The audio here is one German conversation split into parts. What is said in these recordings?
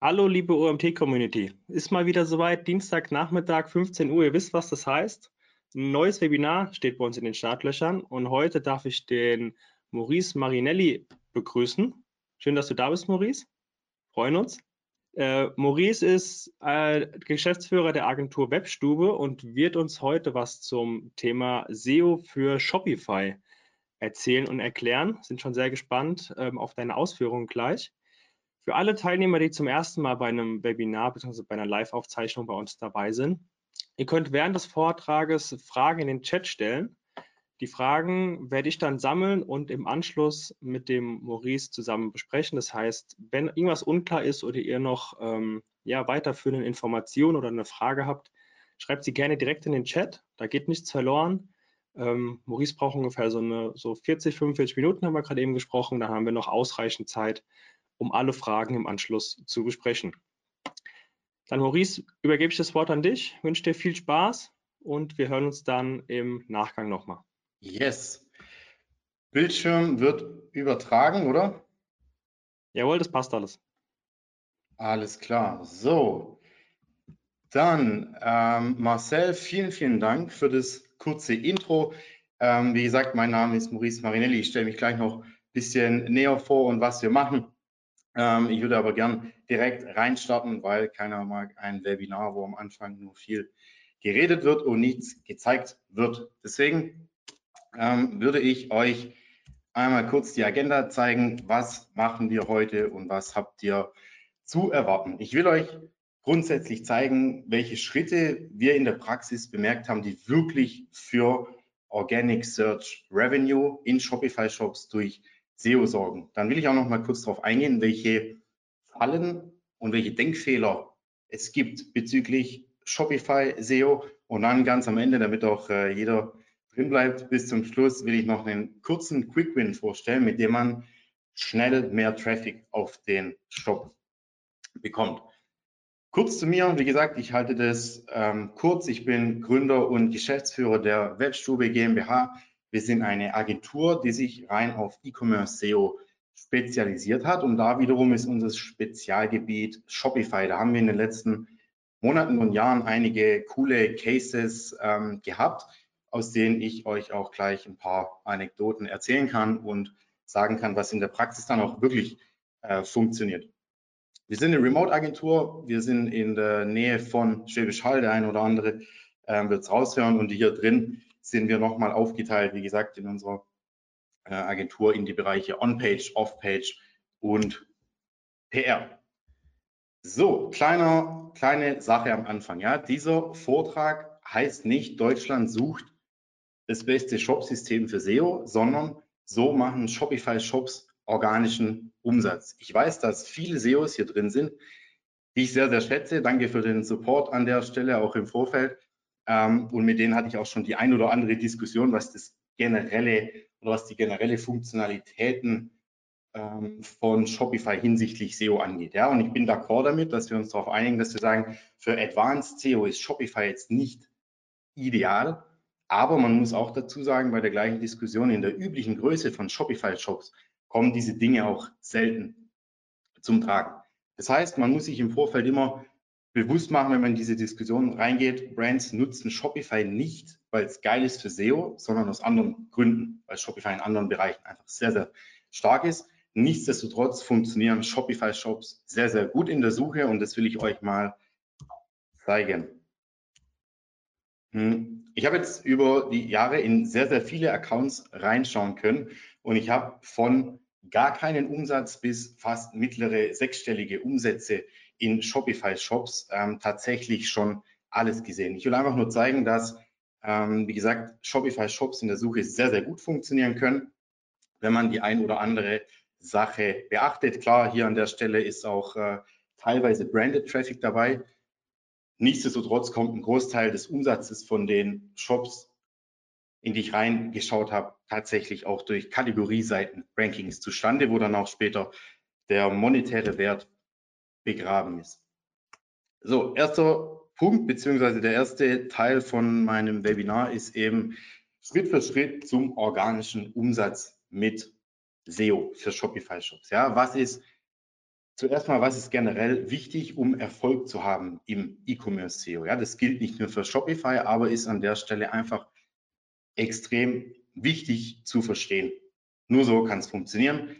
Hallo, liebe OMT-Community. Ist mal wieder soweit, Dienstagnachmittag, 15 Uhr. Ihr wisst, was das heißt. Ein neues Webinar steht bei uns in den Startlöchern und heute darf ich den Maurice Marinelli begrüßen. Schön, dass du da bist, Maurice. Freuen uns. Äh, Maurice ist äh, Geschäftsführer der Agentur Webstube und wird uns heute was zum Thema SEO für Shopify erzählen und erklären. Sind schon sehr gespannt ähm, auf deine Ausführungen gleich. Für alle Teilnehmer, die zum ersten Mal bei einem Webinar bzw. bei einer Live-Aufzeichnung bei uns dabei sind, ihr könnt während des Vortrages Fragen in den Chat stellen. Die Fragen werde ich dann sammeln und im Anschluss mit dem Maurice zusammen besprechen. Das heißt, wenn irgendwas unklar ist oder ihr noch ähm, ja, weiterführende Informationen oder eine Frage habt, schreibt sie gerne direkt in den Chat. Da geht nichts verloren. Ähm, Maurice braucht ungefähr so, eine, so 40, 45 Minuten, haben wir gerade eben gesprochen. Da haben wir noch ausreichend Zeit, um alle Fragen im Anschluss zu besprechen. Dann Maurice, übergebe ich das Wort an dich, wünsche dir viel Spaß und wir hören uns dann im Nachgang nochmal. Yes. Bildschirm wird übertragen, oder? Jawohl, das passt alles. Alles klar. So, dann ähm, Marcel, vielen, vielen Dank für das kurze Intro. Ähm, wie gesagt, mein Name ist Maurice Marinelli. Ich stelle mich gleich noch ein bisschen näher vor und was wir machen. Ähm, ich würde aber gern direkt reinstarten, weil keiner mag ein Webinar, wo am Anfang nur viel geredet wird und nichts gezeigt wird. Deswegen ähm, würde ich euch einmal kurz die Agenda zeigen. Was machen wir heute und was habt ihr zu erwarten? Ich will euch grundsätzlich zeigen, welche Schritte wir in der Praxis bemerkt haben, die wirklich für Organic Search Revenue in Shopify Shops durch SEO sorgen. Dann will ich auch noch mal kurz darauf eingehen, welche Fallen und welche Denkfehler es gibt bezüglich Shopify SEO. Und dann ganz am Ende, damit auch äh, jeder drin bleibt, bis zum Schluss will ich noch einen kurzen Quick Win vorstellen, mit dem man schnell mehr Traffic auf den Shop bekommt. Kurz zu mir, wie gesagt, ich halte das ähm, kurz. Ich bin Gründer und Geschäftsführer der Webstube GmbH. Wir sind eine Agentur, die sich rein auf E-Commerce SEO spezialisiert hat. Und da wiederum ist unser Spezialgebiet Shopify. Da haben wir in den letzten Monaten und Jahren einige coole Cases ähm, gehabt, aus denen ich euch auch gleich ein paar Anekdoten erzählen kann und sagen kann, was in der Praxis dann auch wirklich äh, funktioniert. Wir sind eine Remote-Agentur. Wir sind in der Nähe von Schwäbisch Hall. Der eine oder andere äh, wird es raushören. Und hier drin sind wir nochmal aufgeteilt, wie gesagt, in unserer äh, Agentur in die Bereiche On-Page, Off-Page und PR. So, kleiner, kleine Sache am Anfang. Ja, dieser Vortrag heißt nicht, Deutschland sucht das beste Shop-System für SEO, sondern so machen Shopify-Shops organischen Umsatz. Ich weiß, dass viele SEOs hier drin sind, die ich sehr, sehr schätze. Danke für den Support an der Stelle, auch im Vorfeld. Ähm, und mit denen hatte ich auch schon die ein oder andere Diskussion, was das generelle oder was die generelle Funktionalitäten ähm, von Shopify hinsichtlich SEO angeht. Ja, und ich bin d'accord damit, dass wir uns darauf einigen, dass wir sagen, für Advanced SEO ist Shopify jetzt nicht ideal, aber man muss auch dazu sagen, bei der gleichen Diskussion in der üblichen Größe von Shopify-Shops kommen diese Dinge auch selten zum Tragen. Das heißt, man muss sich im Vorfeld immer bewusst machen, wenn man in diese Diskussion reingeht. Brands nutzen Shopify nicht, weil es geil ist für SEO, sondern aus anderen Gründen, weil Shopify in anderen Bereichen einfach sehr, sehr stark ist. Nichtsdestotrotz funktionieren Shopify-Shops sehr, sehr gut in der Suche und das will ich euch mal zeigen. Hm. Ich habe jetzt über die Jahre in sehr, sehr viele Accounts reinschauen können und ich habe von gar keinen Umsatz bis fast mittlere sechsstellige Umsätze in Shopify-Shops ähm, tatsächlich schon alles gesehen. Ich will einfach nur zeigen, dass, ähm, wie gesagt, Shopify-Shops in der Suche sehr, sehr gut funktionieren können, wenn man die ein oder andere Sache beachtet. Klar, hier an der Stelle ist auch äh, teilweise Branded Traffic dabei. Nichtsdestotrotz kommt ein Großteil des Umsatzes von den Shops, in die ich reingeschaut habe, tatsächlich auch durch Kategorieseiten-Rankings zustande, wo dann auch später der monetäre Wert begraben ist. So, erster Punkt beziehungsweise der erste Teil von meinem Webinar ist eben Schritt für Schritt zum organischen Umsatz mit SEO für Shopify Shops. Ja, was ist Zuerst mal, was ist generell wichtig, um Erfolg zu haben im E-Commerce SEO? Ja, das gilt nicht nur für Shopify, aber ist an der Stelle einfach extrem wichtig zu verstehen. Nur so kann es funktionieren.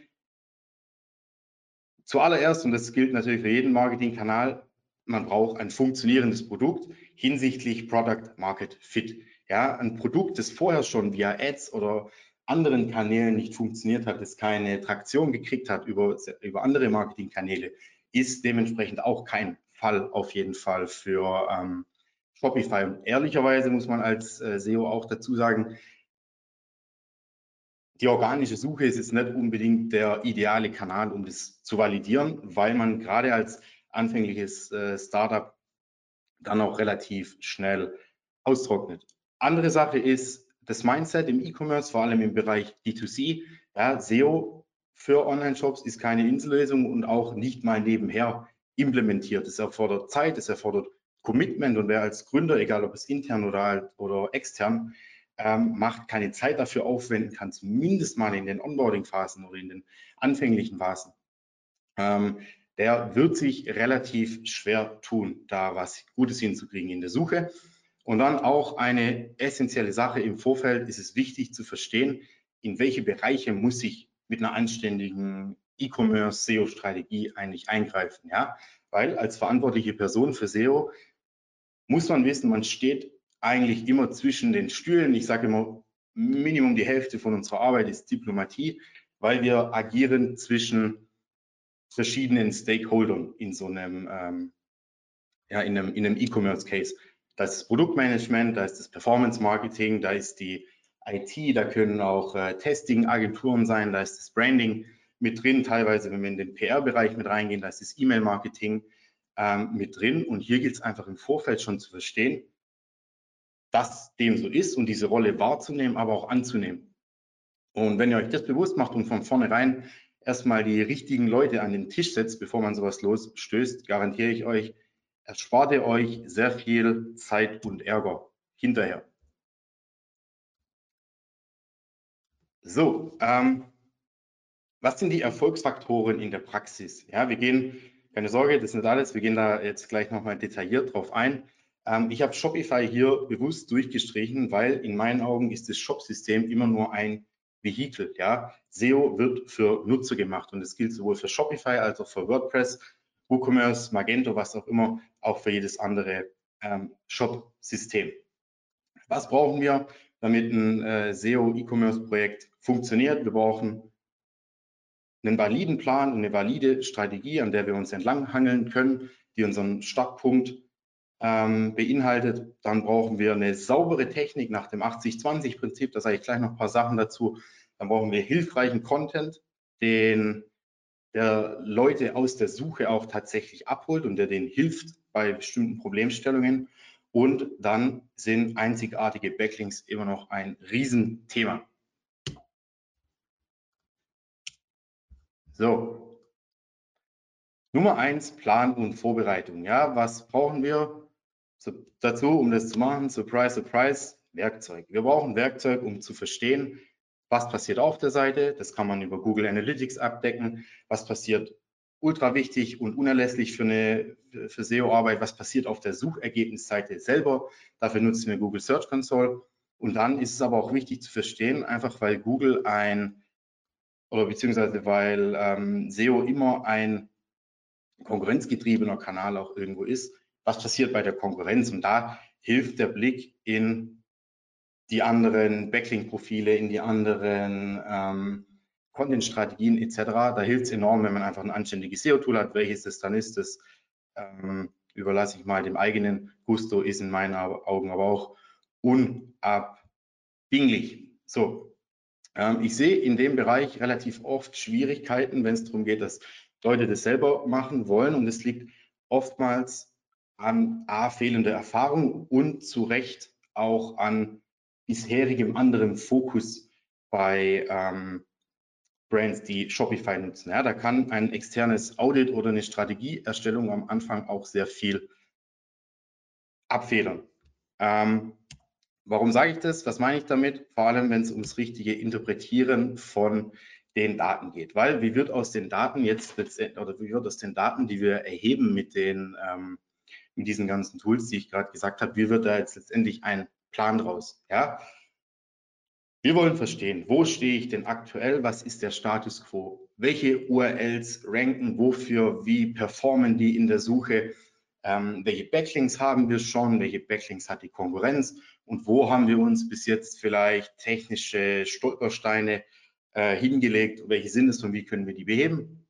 Zuallererst, und das gilt natürlich für jeden Marketingkanal, man braucht ein funktionierendes Produkt hinsichtlich Product Market Fit. Ja, ein Produkt, das vorher schon via Ads oder anderen Kanälen nicht funktioniert hat, es keine Traktion gekriegt hat über, über andere Marketingkanäle, ist dementsprechend auch kein Fall auf jeden Fall für ähm, Shopify. Und ehrlicherweise muss man als äh, SEO auch dazu sagen, die organische Suche ist jetzt nicht unbedingt der ideale Kanal, um das zu validieren, weil man gerade als anfängliches äh, Startup dann auch relativ schnell austrocknet. Andere Sache ist, das Mindset im E-Commerce, vor allem im Bereich D2C, ja, SEO für Online-Shops ist keine Insellösung und auch nicht mal nebenher implementiert. Es erfordert Zeit, es erfordert Commitment und wer als Gründer, egal ob es intern oder, oder extern, ähm, macht, keine Zeit dafür aufwenden kann, zumindest mal in den Onboarding-Phasen oder in den anfänglichen Phasen, ähm, der wird sich relativ schwer tun, da was Gutes hinzukriegen in der Suche. Und dann auch eine essentielle Sache im Vorfeld ist es wichtig zu verstehen, in welche Bereiche muss ich mit einer anständigen E-Commerce SEO-Strategie eigentlich eingreifen. Ja? Weil als verantwortliche Person für SEO muss man wissen, man steht eigentlich immer zwischen den Stühlen. Ich sage immer, Minimum die Hälfte von unserer Arbeit ist Diplomatie, weil wir agieren zwischen verschiedenen Stakeholdern in so einem, ähm, ja, in einem, in E-Commerce-Case. Da ist das Produktmanagement, da ist das Performance Marketing, da ist die IT, da können auch äh, Testing-Agenturen sein, da ist das Branding mit drin. Teilweise, wenn wir in den PR-Bereich mit reingehen, da ist das E-Mail-Marketing ähm, mit drin. Und hier gilt es einfach im Vorfeld schon zu verstehen, dass dem so ist und diese Rolle wahrzunehmen, aber auch anzunehmen. Und wenn ihr euch das bewusst macht und von vornherein erstmal die richtigen Leute an den Tisch setzt, bevor man sowas losstößt, garantiere ich euch, erspart ihr euch sehr viel Zeit und Ärger hinterher. So, ähm, was sind die Erfolgsfaktoren in der Praxis? Ja, wir gehen, keine Sorge, das ist nicht alles, wir gehen da jetzt gleich nochmal detailliert drauf ein. Ähm, ich habe Shopify hier bewusst durchgestrichen, weil in meinen Augen ist das Shop-System immer nur ein Vehikel. Ja, SEO wird für Nutzer gemacht und das gilt sowohl für Shopify als auch für WordPress WooCommerce, Magento, was auch immer, auch für jedes andere ähm, Shop-System. Was brauchen wir, damit ein äh, SEO-E-Commerce-Projekt funktioniert? Wir brauchen einen validen Plan und eine valide Strategie, an der wir uns entlanghangeln können, die unseren Startpunkt ähm, beinhaltet. Dann brauchen wir eine saubere Technik nach dem 80-20-Prinzip. Da sage ich gleich noch ein paar Sachen dazu. Dann brauchen wir hilfreichen Content, den der Leute aus der Suche auch tatsächlich abholt und der denen hilft bei bestimmten Problemstellungen. Und dann sind einzigartige Backlinks immer noch ein Riesenthema. So. Nummer eins, Plan und Vorbereitung. Ja, was brauchen wir so, dazu, um das zu machen? Surprise, surprise, Werkzeug. Wir brauchen Werkzeug, um zu verstehen, was passiert auf der Seite, das kann man über Google Analytics abdecken, was passiert ultra wichtig und unerlässlich für eine für SEO-Arbeit, was passiert auf der Suchergebnisseite selber. Dafür nutzen wir Google Search Console. Und dann ist es aber auch wichtig zu verstehen, einfach weil Google ein oder beziehungsweise weil ähm, SEO immer ein konkurrenzgetriebener Kanal auch irgendwo ist, was passiert bei der Konkurrenz. Und da hilft der Blick in die anderen Backlink-Profile, in die anderen ähm, Content-Strategien etc. Da hilft es enorm, wenn man einfach ein anständiges SEO-Tool hat. Welches das dann ist, das ähm, überlasse ich mal dem eigenen Gusto, ist in meinen Augen aber auch unabdinglich. So, ähm, ich sehe in dem Bereich relativ oft Schwierigkeiten, wenn es darum geht, dass Leute das selber machen wollen und es liegt oftmals an A, fehlender Erfahrung und zu Recht auch an bisherigem anderen Fokus bei ähm, Brands, die Shopify nutzen. Ja, da kann ein externes Audit oder eine Strategieerstellung am Anfang auch sehr viel abfedern. Ähm, warum sage ich das? Was meine ich damit? Vor allem, wenn es ums richtige Interpretieren von den Daten geht. Weil wie wird aus den Daten jetzt oder wie wird aus den Daten, die wir erheben mit den ähm, mit diesen ganzen Tools, die ich gerade gesagt habe, wie wird da jetzt letztendlich ein Plan draus? Ja, wir wollen verstehen, wo stehe ich denn aktuell? Was ist der Status quo? Welche URLs ranken wofür? Wie performen die in der Suche? Ähm, welche Backlinks haben wir schon? Welche Backlinks hat die Konkurrenz? Und wo haben wir uns bis jetzt vielleicht technische Stolpersteine äh, hingelegt? Welche sind es und wie können wir die beheben?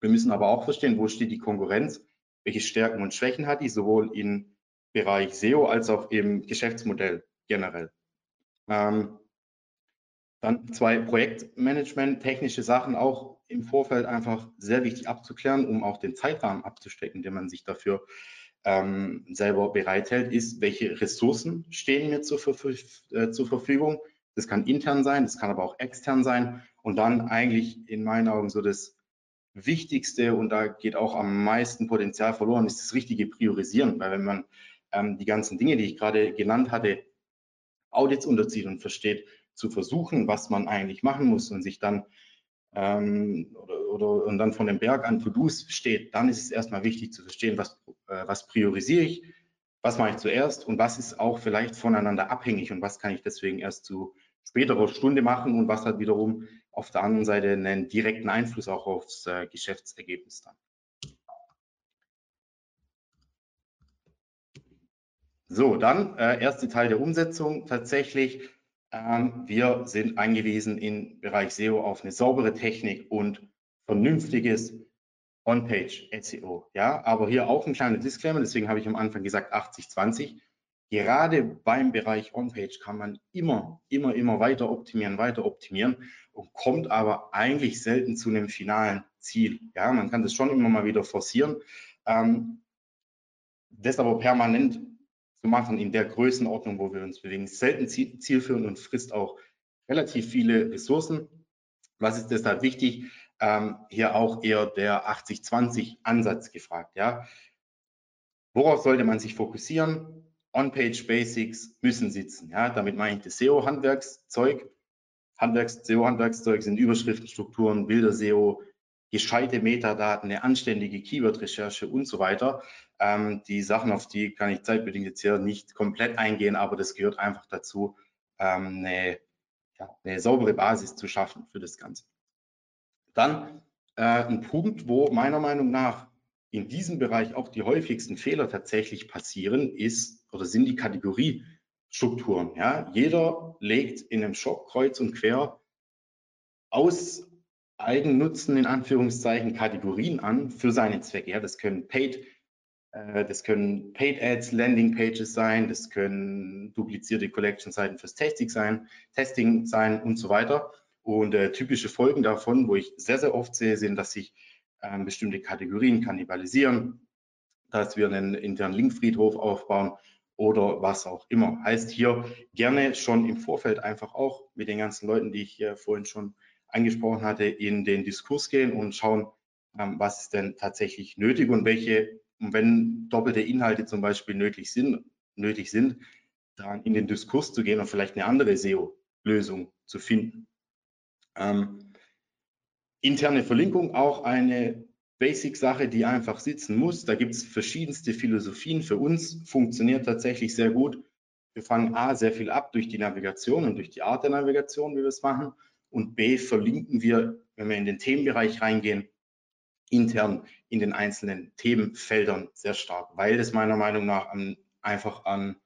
Wir müssen aber auch verstehen, wo steht die Konkurrenz? Welche Stärken und Schwächen hat die, sowohl im Bereich SEO als auch im Geschäftsmodell generell? Ähm, dann zwei Projektmanagement, technische Sachen auch im Vorfeld einfach sehr wichtig abzuklären, um auch den Zeitrahmen abzustecken, den man sich dafür ähm, selber bereithält, ist, welche Ressourcen stehen mir zur, äh, zur Verfügung. Das kann intern sein, das kann aber auch extern sein. Und dann eigentlich in meinen Augen so das Wichtigste und da geht auch am meisten Potenzial verloren, ist das richtige Priorisieren. Weil wenn man ähm, die ganzen Dinge, die ich gerade genannt hatte, Audits unterzieht und versteht, zu versuchen, was man eigentlich machen muss und sich dann ähm, oder, oder und dann von dem Berg an To-Dos steht, dann ist es erstmal wichtig zu verstehen, was, äh, was priorisiere ich, was mache ich zuerst und was ist auch vielleicht voneinander abhängig und was kann ich deswegen erst zu späterer Stunde machen und was hat wiederum auf der anderen Seite einen direkten Einfluss auch aufs äh, Geschäftsergebnis dann. So, dann äh, erste Teil der Umsetzung. Tatsächlich ähm, wir sind angewiesen im Bereich SEO auf eine saubere Technik und vernünftiges On-Page SEO. Ja, aber hier auch ein kleiner Disclaimer, deswegen habe ich am Anfang gesagt 80-20. Gerade beim Bereich On-Page kann man immer, immer, immer weiter optimieren, weiter optimieren und kommt aber eigentlich selten zu einem finalen Ziel. Ja, man kann das schon immer mal wieder forcieren. Ähm, das aber permanent zu machen in der Größenordnung, wo wir uns bewegen. Selten zielführend und frisst auch relativ viele Ressourcen. Was ist deshalb wichtig? Ähm, hier auch eher der 80-20 Ansatz gefragt. Ja? Worauf sollte man sich fokussieren? On-Page Basics müssen sitzen. Ja? Damit meine ich das SEO-Handwerkszeug. Handwerks, SEO-Handwerkszeug sind Überschriften, Strukturen, Bilder, SEO, gescheite Metadaten, eine anständige Keyword-Recherche und so weiter. Ähm, die Sachen, auf die kann ich zeitbedingt jetzt hier nicht komplett eingehen, aber das gehört einfach dazu, ähm, eine, ja, eine saubere Basis zu schaffen für das Ganze. Dann äh, ein Punkt, wo meiner Meinung nach in diesem Bereich auch die häufigsten Fehler tatsächlich passieren, ist oder sind die Kategoriestrukturen. Ja? Jeder legt in einem Shop kreuz und quer aus Eigennutzen in Anführungszeichen Kategorien an für seine Zwecke. Ja? Das können Paid äh, das können Paid Ads, Landing Pages sein, das können duplizierte Collection-Seiten fürs Testing sein, Testing sein und so weiter. Und äh, typische Folgen davon, wo ich sehr, sehr oft sehe, sind, dass sich äh, bestimmte Kategorien kannibalisieren, dass wir einen internen Linkfriedhof aufbauen oder was auch immer. Heißt hier gerne schon im Vorfeld einfach auch mit den ganzen Leuten, die ich äh, vorhin schon angesprochen hatte, in den Diskurs gehen und schauen, ähm, was ist denn tatsächlich nötig und welche wenn doppelte Inhalte zum Beispiel nötig sind, nötig sind, dann in den Diskurs zu gehen und vielleicht eine andere SEO-Lösung zu finden. Ähm, interne Verlinkung auch eine Basic-Sache, die einfach sitzen muss. Da gibt es verschiedenste Philosophien. Für uns funktioniert tatsächlich sehr gut. Wir fangen A sehr viel ab durch die Navigation und durch die Art der Navigation, wie wir es machen. Und B verlinken wir, wenn wir in den Themenbereich reingehen, intern in den einzelnen Themenfeldern sehr stark, weil das meiner Meinung nach an, einfach an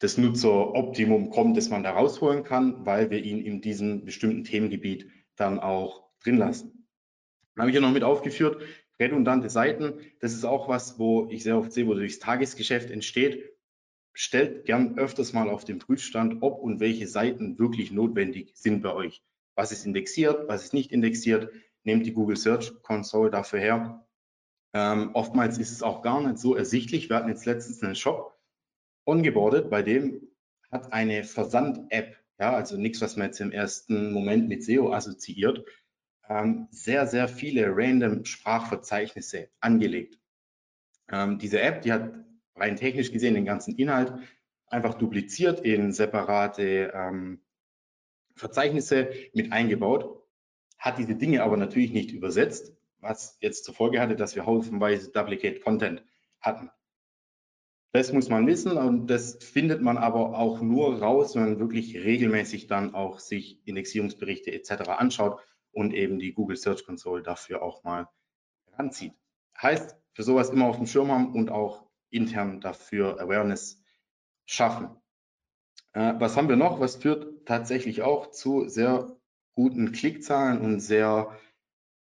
das Nutzeroptimum kommt, das man da rausholen kann, weil wir ihn in diesem bestimmten Themengebiet dann auch drin lassen. Habe ich ja noch mit aufgeführt, redundante Seiten. Das ist auch was, wo ich sehr oft sehe, wo durchs Tagesgeschäft entsteht. Stellt gern öfters mal auf den Prüfstand, ob und welche Seiten wirklich notwendig sind bei euch was ist indexiert, was ist nicht indexiert. Nehmt die Google Search Console dafür her. Ähm, oftmals ist es auch gar nicht so ersichtlich. Wir hatten jetzt letztens einen Shop ongeboardet, bei dem hat eine Versand-App, ja, also nichts, was man jetzt im ersten Moment mit SEO assoziiert, ähm, sehr, sehr viele random Sprachverzeichnisse angelegt. Ähm, diese App, die hat rein technisch gesehen den ganzen Inhalt einfach dupliziert in separate ähm, Verzeichnisse mit eingebaut, hat diese Dinge aber natürlich nicht übersetzt, was jetzt zur Folge hatte, dass wir haufenweise Duplicate Content hatten. Das muss man wissen und das findet man aber auch nur raus, wenn man wirklich regelmäßig dann auch sich Indexierungsberichte etc. anschaut und eben die Google Search Console dafür auch mal ranzieht. Heißt, für sowas immer auf dem Schirm haben und auch intern dafür Awareness schaffen. Äh, was haben wir noch? Was führt tatsächlich auch zu sehr guten Klickzahlen und sehr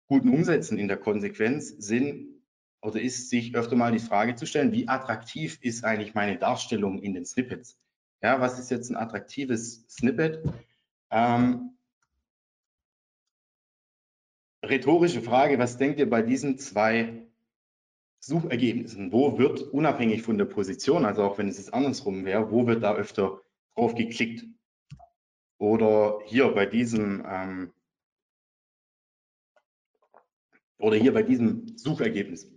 guten Umsätzen in der Konsequenz sind oder ist sich öfter mal die Frage zu stellen, wie attraktiv ist eigentlich meine Darstellung in den Snippets? Ja, was ist jetzt ein attraktives Snippet? Ähm, rhetorische Frage, was denkt ihr bei diesen zwei Suchergebnissen? Wo wird unabhängig von der Position, also auch wenn es jetzt andersrum wäre, wo wird da öfter drauf geklickt? Oder hier bei diesem ähm, oder hier bei diesem Suchergebnis.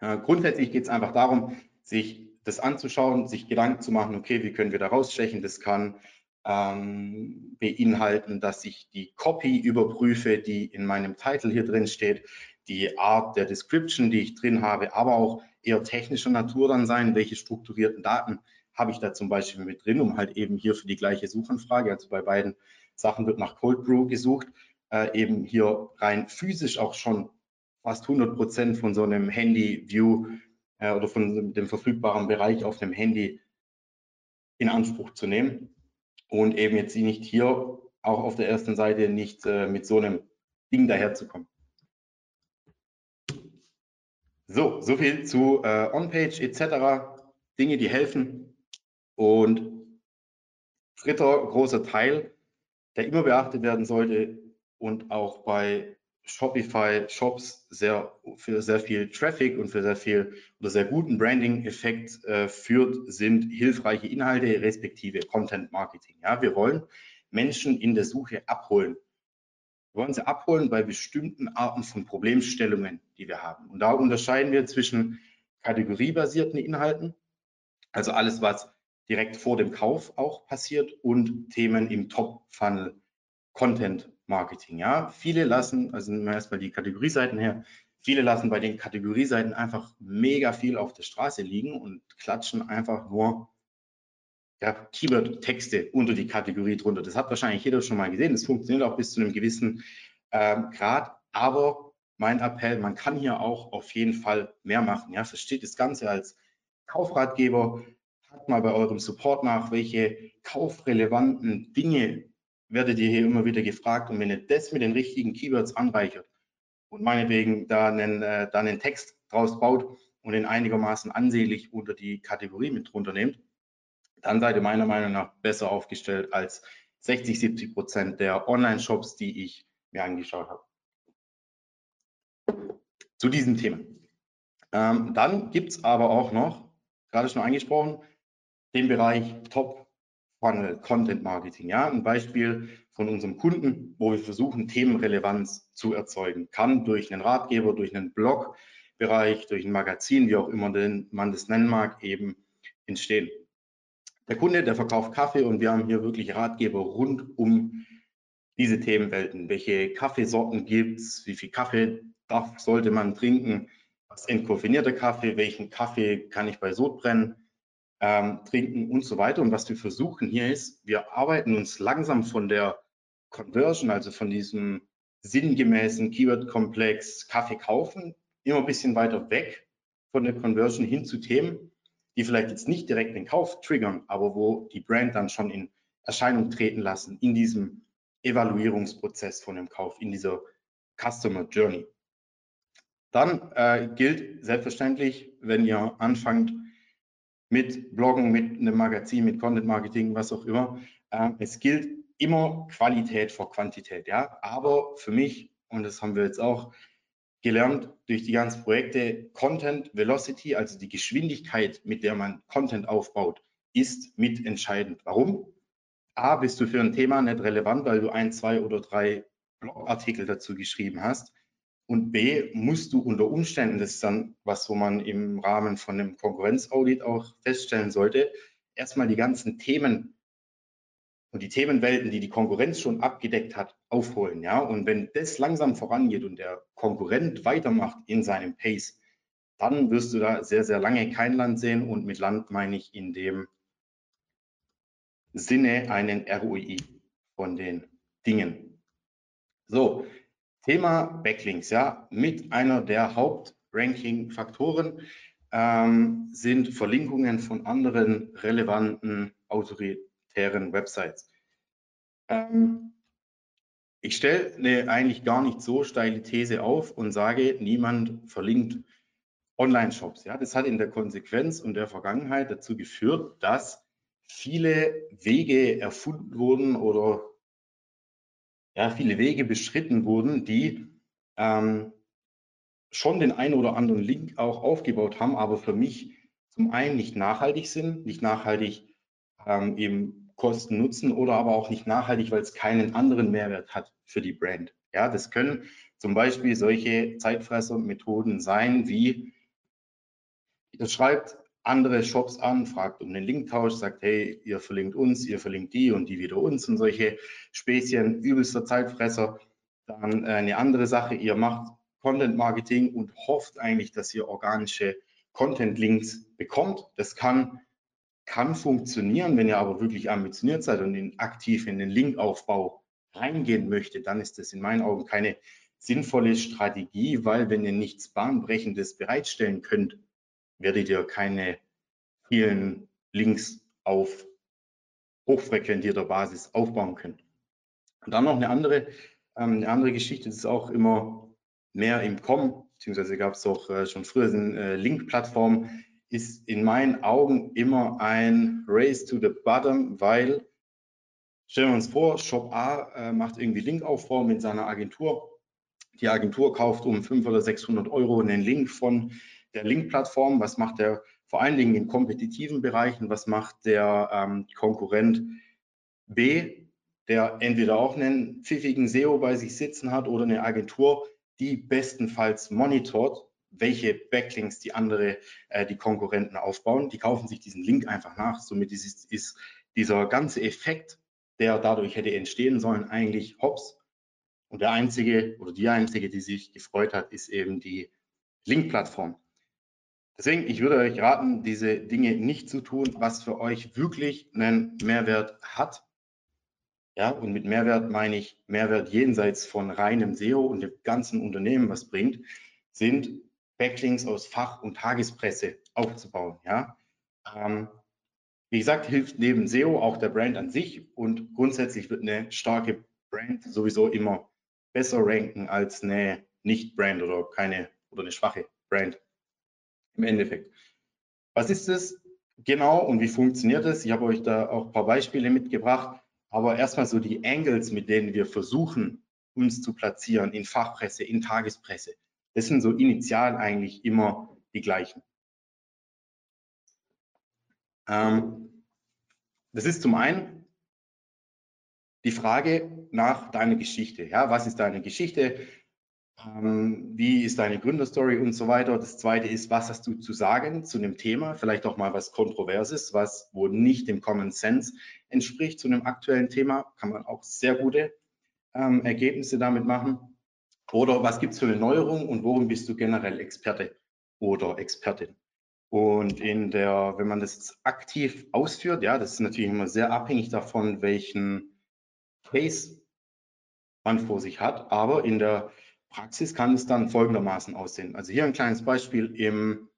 Äh, grundsätzlich geht es einfach darum, sich das anzuschauen, sich Gedanken zu machen, okay, wie können wir da rausstechen? Das kann ähm, beinhalten, dass ich die Copy überprüfe, die in meinem Titel hier drin steht, die Art der Description, die ich drin habe, aber auch eher technischer Natur dann sein, welche strukturierten Daten habe ich da zum Beispiel mit drin, um halt eben hier für die gleiche Suchanfrage, also bei beiden Sachen wird nach Cold Brew gesucht, äh, eben hier rein physisch auch schon fast 100 Prozent von so einem Handy-View äh, oder von dem verfügbaren Bereich auf dem Handy in Anspruch zu nehmen und eben jetzt nicht hier auch auf der ersten Seite nicht äh, mit so einem Ding daherzukommen. So, so viel zu äh, On-Page etc. Dinge, die helfen. Und dritter großer Teil, der immer beachtet werden sollte und auch bei Shopify Shops sehr, für sehr viel Traffic und für sehr viel oder sehr guten Branding-Effekt äh, führt, sind hilfreiche Inhalte respektive Content Marketing. Ja, wir wollen Menschen in der Suche abholen. Wir wollen sie abholen bei bestimmten Arten von Problemstellungen, die wir haben. Und da unterscheiden wir zwischen kategoriebasierten Inhalten, also alles, was direkt vor dem Kauf auch passiert und Themen im Top-Funnel Content Marketing. Ja, viele lassen, also nehmen wir erstmal die Kategorieseiten her, viele lassen bei den Kategorieseiten einfach mega viel auf der Straße liegen und klatschen einfach nur ja, Keyword-Texte unter die Kategorie drunter. Das hat wahrscheinlich jeder schon mal gesehen. Das funktioniert auch bis zu einem gewissen ähm, Grad. Aber mein Appell, man kann hier auch auf jeden Fall mehr machen. Ja, versteht das Ganze als Kaufratgeber. Fragt mal bei eurem Support nach, welche kaufrelevanten Dinge werdet ihr hier immer wieder gefragt. Und wenn ihr das mit den richtigen Keywords anreichert und meinetwegen da einen, äh, da einen Text draus baut und den einigermaßen ansehnlich unter die Kategorie mit drunter nehmt, dann seid ihr meiner Meinung nach besser aufgestellt als 60, 70 Prozent der Online-Shops, die ich mir angeschaut habe. Zu diesem Thema. Ähm, dann gibt es aber auch noch, gerade schon angesprochen, den Bereich Top Funnel Content Marketing. Ja, ein Beispiel von unserem Kunden, wo wir versuchen, Themenrelevanz zu erzeugen. Kann durch einen Ratgeber, durch einen Blogbereich, durch ein Magazin, wie auch immer man das nennen mag, eben entstehen. Der Kunde, der verkauft Kaffee und wir haben hier wirklich Ratgeber rund um diese Themenwelten. Welche Kaffeesorten gibt es? Wie viel Kaffee darf, sollte man trinken? Was entkoffinierter Kaffee? Welchen Kaffee kann ich bei Sodbrennen ähm, trinken und so weiter. Und was wir versuchen hier ist, wir arbeiten uns langsam von der Conversion, also von diesem sinngemäßen Keyword-Komplex Kaffee kaufen, immer ein bisschen weiter weg von der Conversion hin zu Themen, die vielleicht jetzt nicht direkt den Kauf triggern, aber wo die Brand dann schon in Erscheinung treten lassen in diesem Evaluierungsprozess von dem Kauf, in dieser Customer Journey. Dann äh, gilt selbstverständlich, wenn ihr anfangt, mit Bloggen, mit einem Magazin, mit Content Marketing, was auch immer. Ähm, es gilt immer Qualität vor Quantität, ja. Aber für mich, und das haben wir jetzt auch gelernt durch die ganzen Projekte, Content Velocity, also die Geschwindigkeit, mit der man Content aufbaut, ist mitentscheidend. Warum? A, bist du für ein Thema nicht relevant, weil du ein, zwei oder drei Blogartikel dazu geschrieben hast. Und B, musst du unter Umständen, das ist dann was, wo man im Rahmen von einem Konkurrenzaudit auch feststellen sollte, erstmal die ganzen Themen und die Themenwelten, die die Konkurrenz schon abgedeckt hat, aufholen. Ja? Und wenn das langsam vorangeht und der Konkurrent weitermacht in seinem Pace, dann wirst du da sehr, sehr lange kein Land sehen. Und mit Land meine ich in dem Sinne einen ROI von den Dingen. So, Thema Backlinks, ja, mit einer der Hauptranking-Faktoren ähm, sind Verlinkungen von anderen relevanten autoritären Websites. Ähm, ich stelle eine eigentlich gar nicht so steile These auf und sage, niemand verlinkt Online-Shops. Ja, das hat in der Konsequenz und der Vergangenheit dazu geführt, dass viele Wege erfunden wurden oder ja, viele Wege beschritten wurden, die ähm, schon den einen oder anderen Link auch aufgebaut haben, aber für mich zum einen nicht nachhaltig sind, nicht nachhaltig ähm, eben Kosten nutzen oder aber auch nicht nachhaltig, weil es keinen anderen Mehrwert hat für die Brand. Ja, das können zum Beispiel solche Zeitfresser-Methoden sein, wie ihr schreibt andere Shops an, fragt um den Linktausch, sagt, hey, ihr verlinkt uns, ihr verlinkt die und die wieder uns und solche Späßchen, übelster Zeitfresser. Dann äh, eine andere Sache, ihr macht Content Marketing und hofft eigentlich, dass ihr organische Content Links bekommt. Das kann, kann funktionieren, wenn ihr aber wirklich ambitioniert seid und in, aktiv in den Linkaufbau reingehen möchtet, dann ist das in meinen Augen keine sinnvolle Strategie, weil wenn ihr nichts Bahnbrechendes bereitstellen könnt, werdet ihr keine vielen Links auf hochfrequentierter Basis aufbauen können. Und dann noch eine andere, ähm, eine andere Geschichte, das ist auch immer mehr im Kommen, beziehungsweise gab es auch äh, schon früher eine äh, Link-Plattform, ist in meinen Augen immer ein Race to the Bottom, weil stellen wir uns vor, Shop A äh, macht irgendwie Linkaufbau mit seiner Agentur. Die Agentur kauft um 500 oder 600 Euro einen Link von der Link-Plattform, was macht der vor allen Dingen in kompetitiven Bereichen, was macht der ähm, Konkurrent B, der entweder auch einen pfiffigen SEO bei sich sitzen hat oder eine Agentur, die bestenfalls monitort, welche Backlinks die andere, äh, die Konkurrenten aufbauen. Die kaufen sich diesen Link einfach nach. Somit ist, ist dieser ganze Effekt, der dadurch hätte entstehen sollen, eigentlich hops. Und der einzige oder die einzige, die sich gefreut hat, ist eben die Link-Plattform. Deswegen, ich würde euch raten, diese Dinge nicht zu tun, was für euch wirklich einen Mehrwert hat. Ja, und mit Mehrwert meine ich Mehrwert jenseits von reinem SEO und dem ganzen Unternehmen was bringt, sind Backlinks aus Fach- und Tagespresse aufzubauen. Ja, ähm, wie gesagt, hilft neben SEO auch der Brand an sich und grundsätzlich wird eine starke Brand sowieso immer besser ranken als eine Nicht-Brand oder keine oder eine schwache Brand im Endeffekt. Was ist es genau und wie funktioniert es? Ich habe euch da auch ein paar Beispiele mitgebracht, aber erstmal so die Angles, mit denen wir versuchen, uns zu platzieren in Fachpresse, in Tagespresse. Das sind so initial eigentlich immer die gleichen. Ähm, das ist zum einen die Frage nach deiner Geschichte. Ja, was ist deine Geschichte? Ähm, wie ist deine Gründerstory und so weiter. Das zweite ist, was hast du zu sagen zu einem Thema, vielleicht auch mal was Kontroverses, was wo nicht dem Common Sense entspricht zu einem aktuellen Thema, kann man auch sehr gute ähm, Ergebnisse damit machen. Oder was gibt es für eine Neuerung und worum bist du generell Experte oder Expertin? Und in der, wenn man das aktiv ausführt, ja, das ist natürlich immer sehr abhängig davon, welchen Case man vor sich hat, aber in der Praxis kann es dann folgendermaßen aussehen. Also hier ein kleines Beispiel. Im,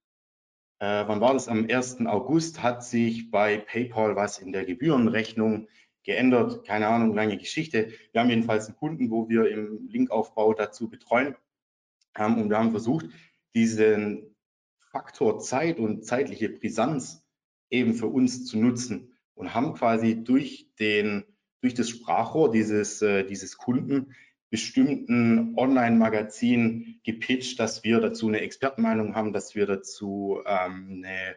äh, wann war das? Am 1. August hat sich bei PayPal was in der Gebührenrechnung geändert. Keine Ahnung, lange Geschichte. Wir haben jedenfalls einen Kunden, wo wir im Linkaufbau dazu betreuen haben und wir haben versucht, diesen Faktor Zeit und zeitliche Brisanz eben für uns zu nutzen und haben quasi durch den durch das Sprachrohr dieses, äh, dieses Kunden bestimmten Online-Magazin gepitcht, dass wir dazu eine Expertenmeinung haben, dass wir dazu ähm, eine,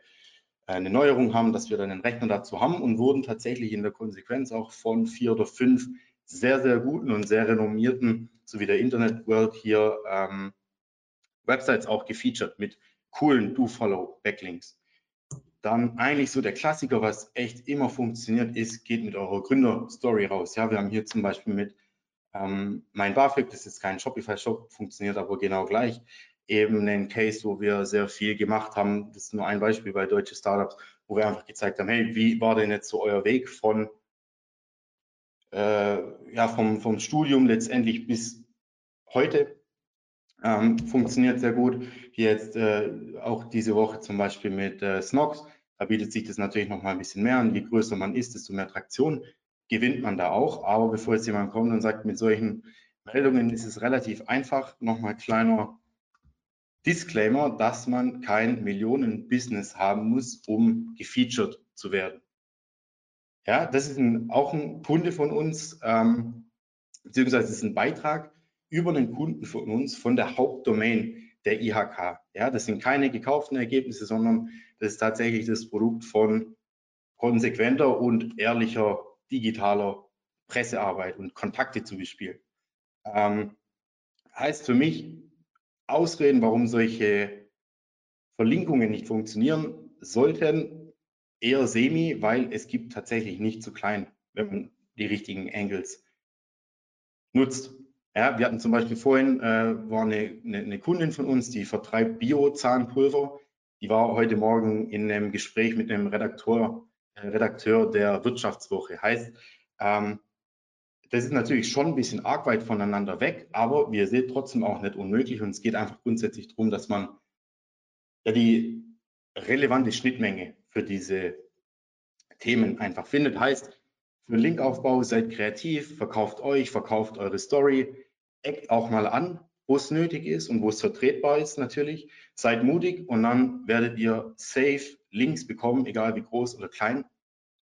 eine Neuerung haben, dass wir dann einen Rechner dazu haben und wurden tatsächlich in der Konsequenz auch von vier oder fünf sehr, sehr guten und sehr renommierten, sowie der Internet World hier ähm, Websites auch gefeatured mit coolen Do-Follow-Backlinks. dann eigentlich so der Klassiker, was echt immer funktioniert, ist, geht mit eurer Gründerstory raus. Ja, wir haben hier zum Beispiel mit ähm, mein BAföG, das ist kein Shopify-Shop, funktioniert aber genau gleich, eben einen Case, wo wir sehr viel gemacht haben. Das ist nur ein Beispiel bei deutsche Startups, wo wir einfach gezeigt haben, hey, wie war denn jetzt so euer Weg von äh, ja, vom, vom Studium letztendlich bis heute? Ähm, funktioniert sehr gut. Jetzt äh, auch diese Woche zum Beispiel mit äh, Snox. Da bietet sich das natürlich noch mal ein bisschen mehr an. Je größer man ist, desto mehr Traktion gewinnt man da auch. Aber bevor jetzt jemand kommt und sagt, mit solchen Meldungen ist es relativ einfach, nochmal kleiner Disclaimer, dass man kein Millionen-Business haben muss, um gefeatured zu werden. Ja, das ist ein, auch ein Kunde von uns, ähm, beziehungsweise ist ein Beitrag über einen Kunden von uns von der Hauptdomain der IHK. Ja, das sind keine gekauften Ergebnisse, sondern das ist tatsächlich das Produkt von konsequenter und ehrlicher digitaler Pressearbeit und Kontakte zu bespielen. Ähm, heißt für mich, Ausreden, warum solche Verlinkungen nicht funktionieren sollten, eher semi, weil es gibt tatsächlich nicht zu klein, wenn man die richtigen Angles nutzt. Ja, wir hatten zum Beispiel vorhin, äh, war eine, eine, eine, Kundin von uns, die vertreibt Bio-Zahnpulver. Die war heute Morgen in einem Gespräch mit einem Redakteur, Redakteur der Wirtschaftswoche. Heißt, ähm, das ist natürlich schon ein bisschen arg weit voneinander weg, aber wir sehen trotzdem auch nicht unmöglich und es geht einfach grundsätzlich darum, dass man ja die relevante Schnittmenge für diese Themen einfach findet. Heißt, für Linkaufbau seid kreativ, verkauft euch, verkauft eure Story, eckt auch mal an, wo es nötig ist und wo es vertretbar ist natürlich. Seid mutig und dann werdet ihr safe Links bekommen, egal wie groß oder klein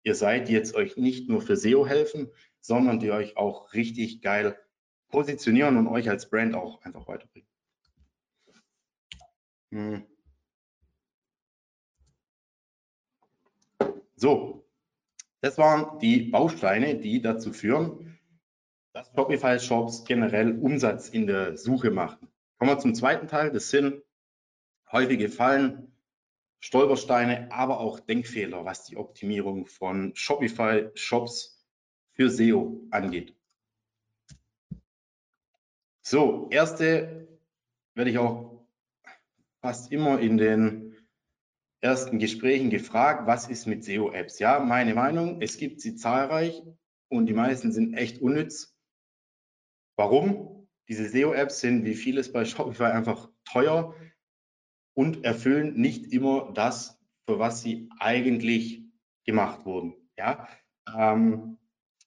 ihr seid, die jetzt euch nicht nur für SEO helfen, sondern die euch auch richtig geil positionieren und euch als Brand auch einfach weiterbringen. Hm. So, das waren die Bausteine, die dazu führen, dass Shopify-Shops generell Umsatz in der Suche machen. Kommen wir zum zweiten Teil. Das sind häufige Fallen, Stolpersteine, aber auch Denkfehler, was die Optimierung von Shopify-Shops für SEO angeht. So, erste werde ich auch fast immer in den ersten Gesprächen gefragt, was ist mit SEO-Apps? Ja, meine Meinung, es gibt sie zahlreich und die meisten sind echt unnütz. Warum? Diese SEO-Apps sind wie vieles bei Shopify einfach teuer und erfüllen nicht immer das, für was sie eigentlich gemacht wurden. Ja, ähm,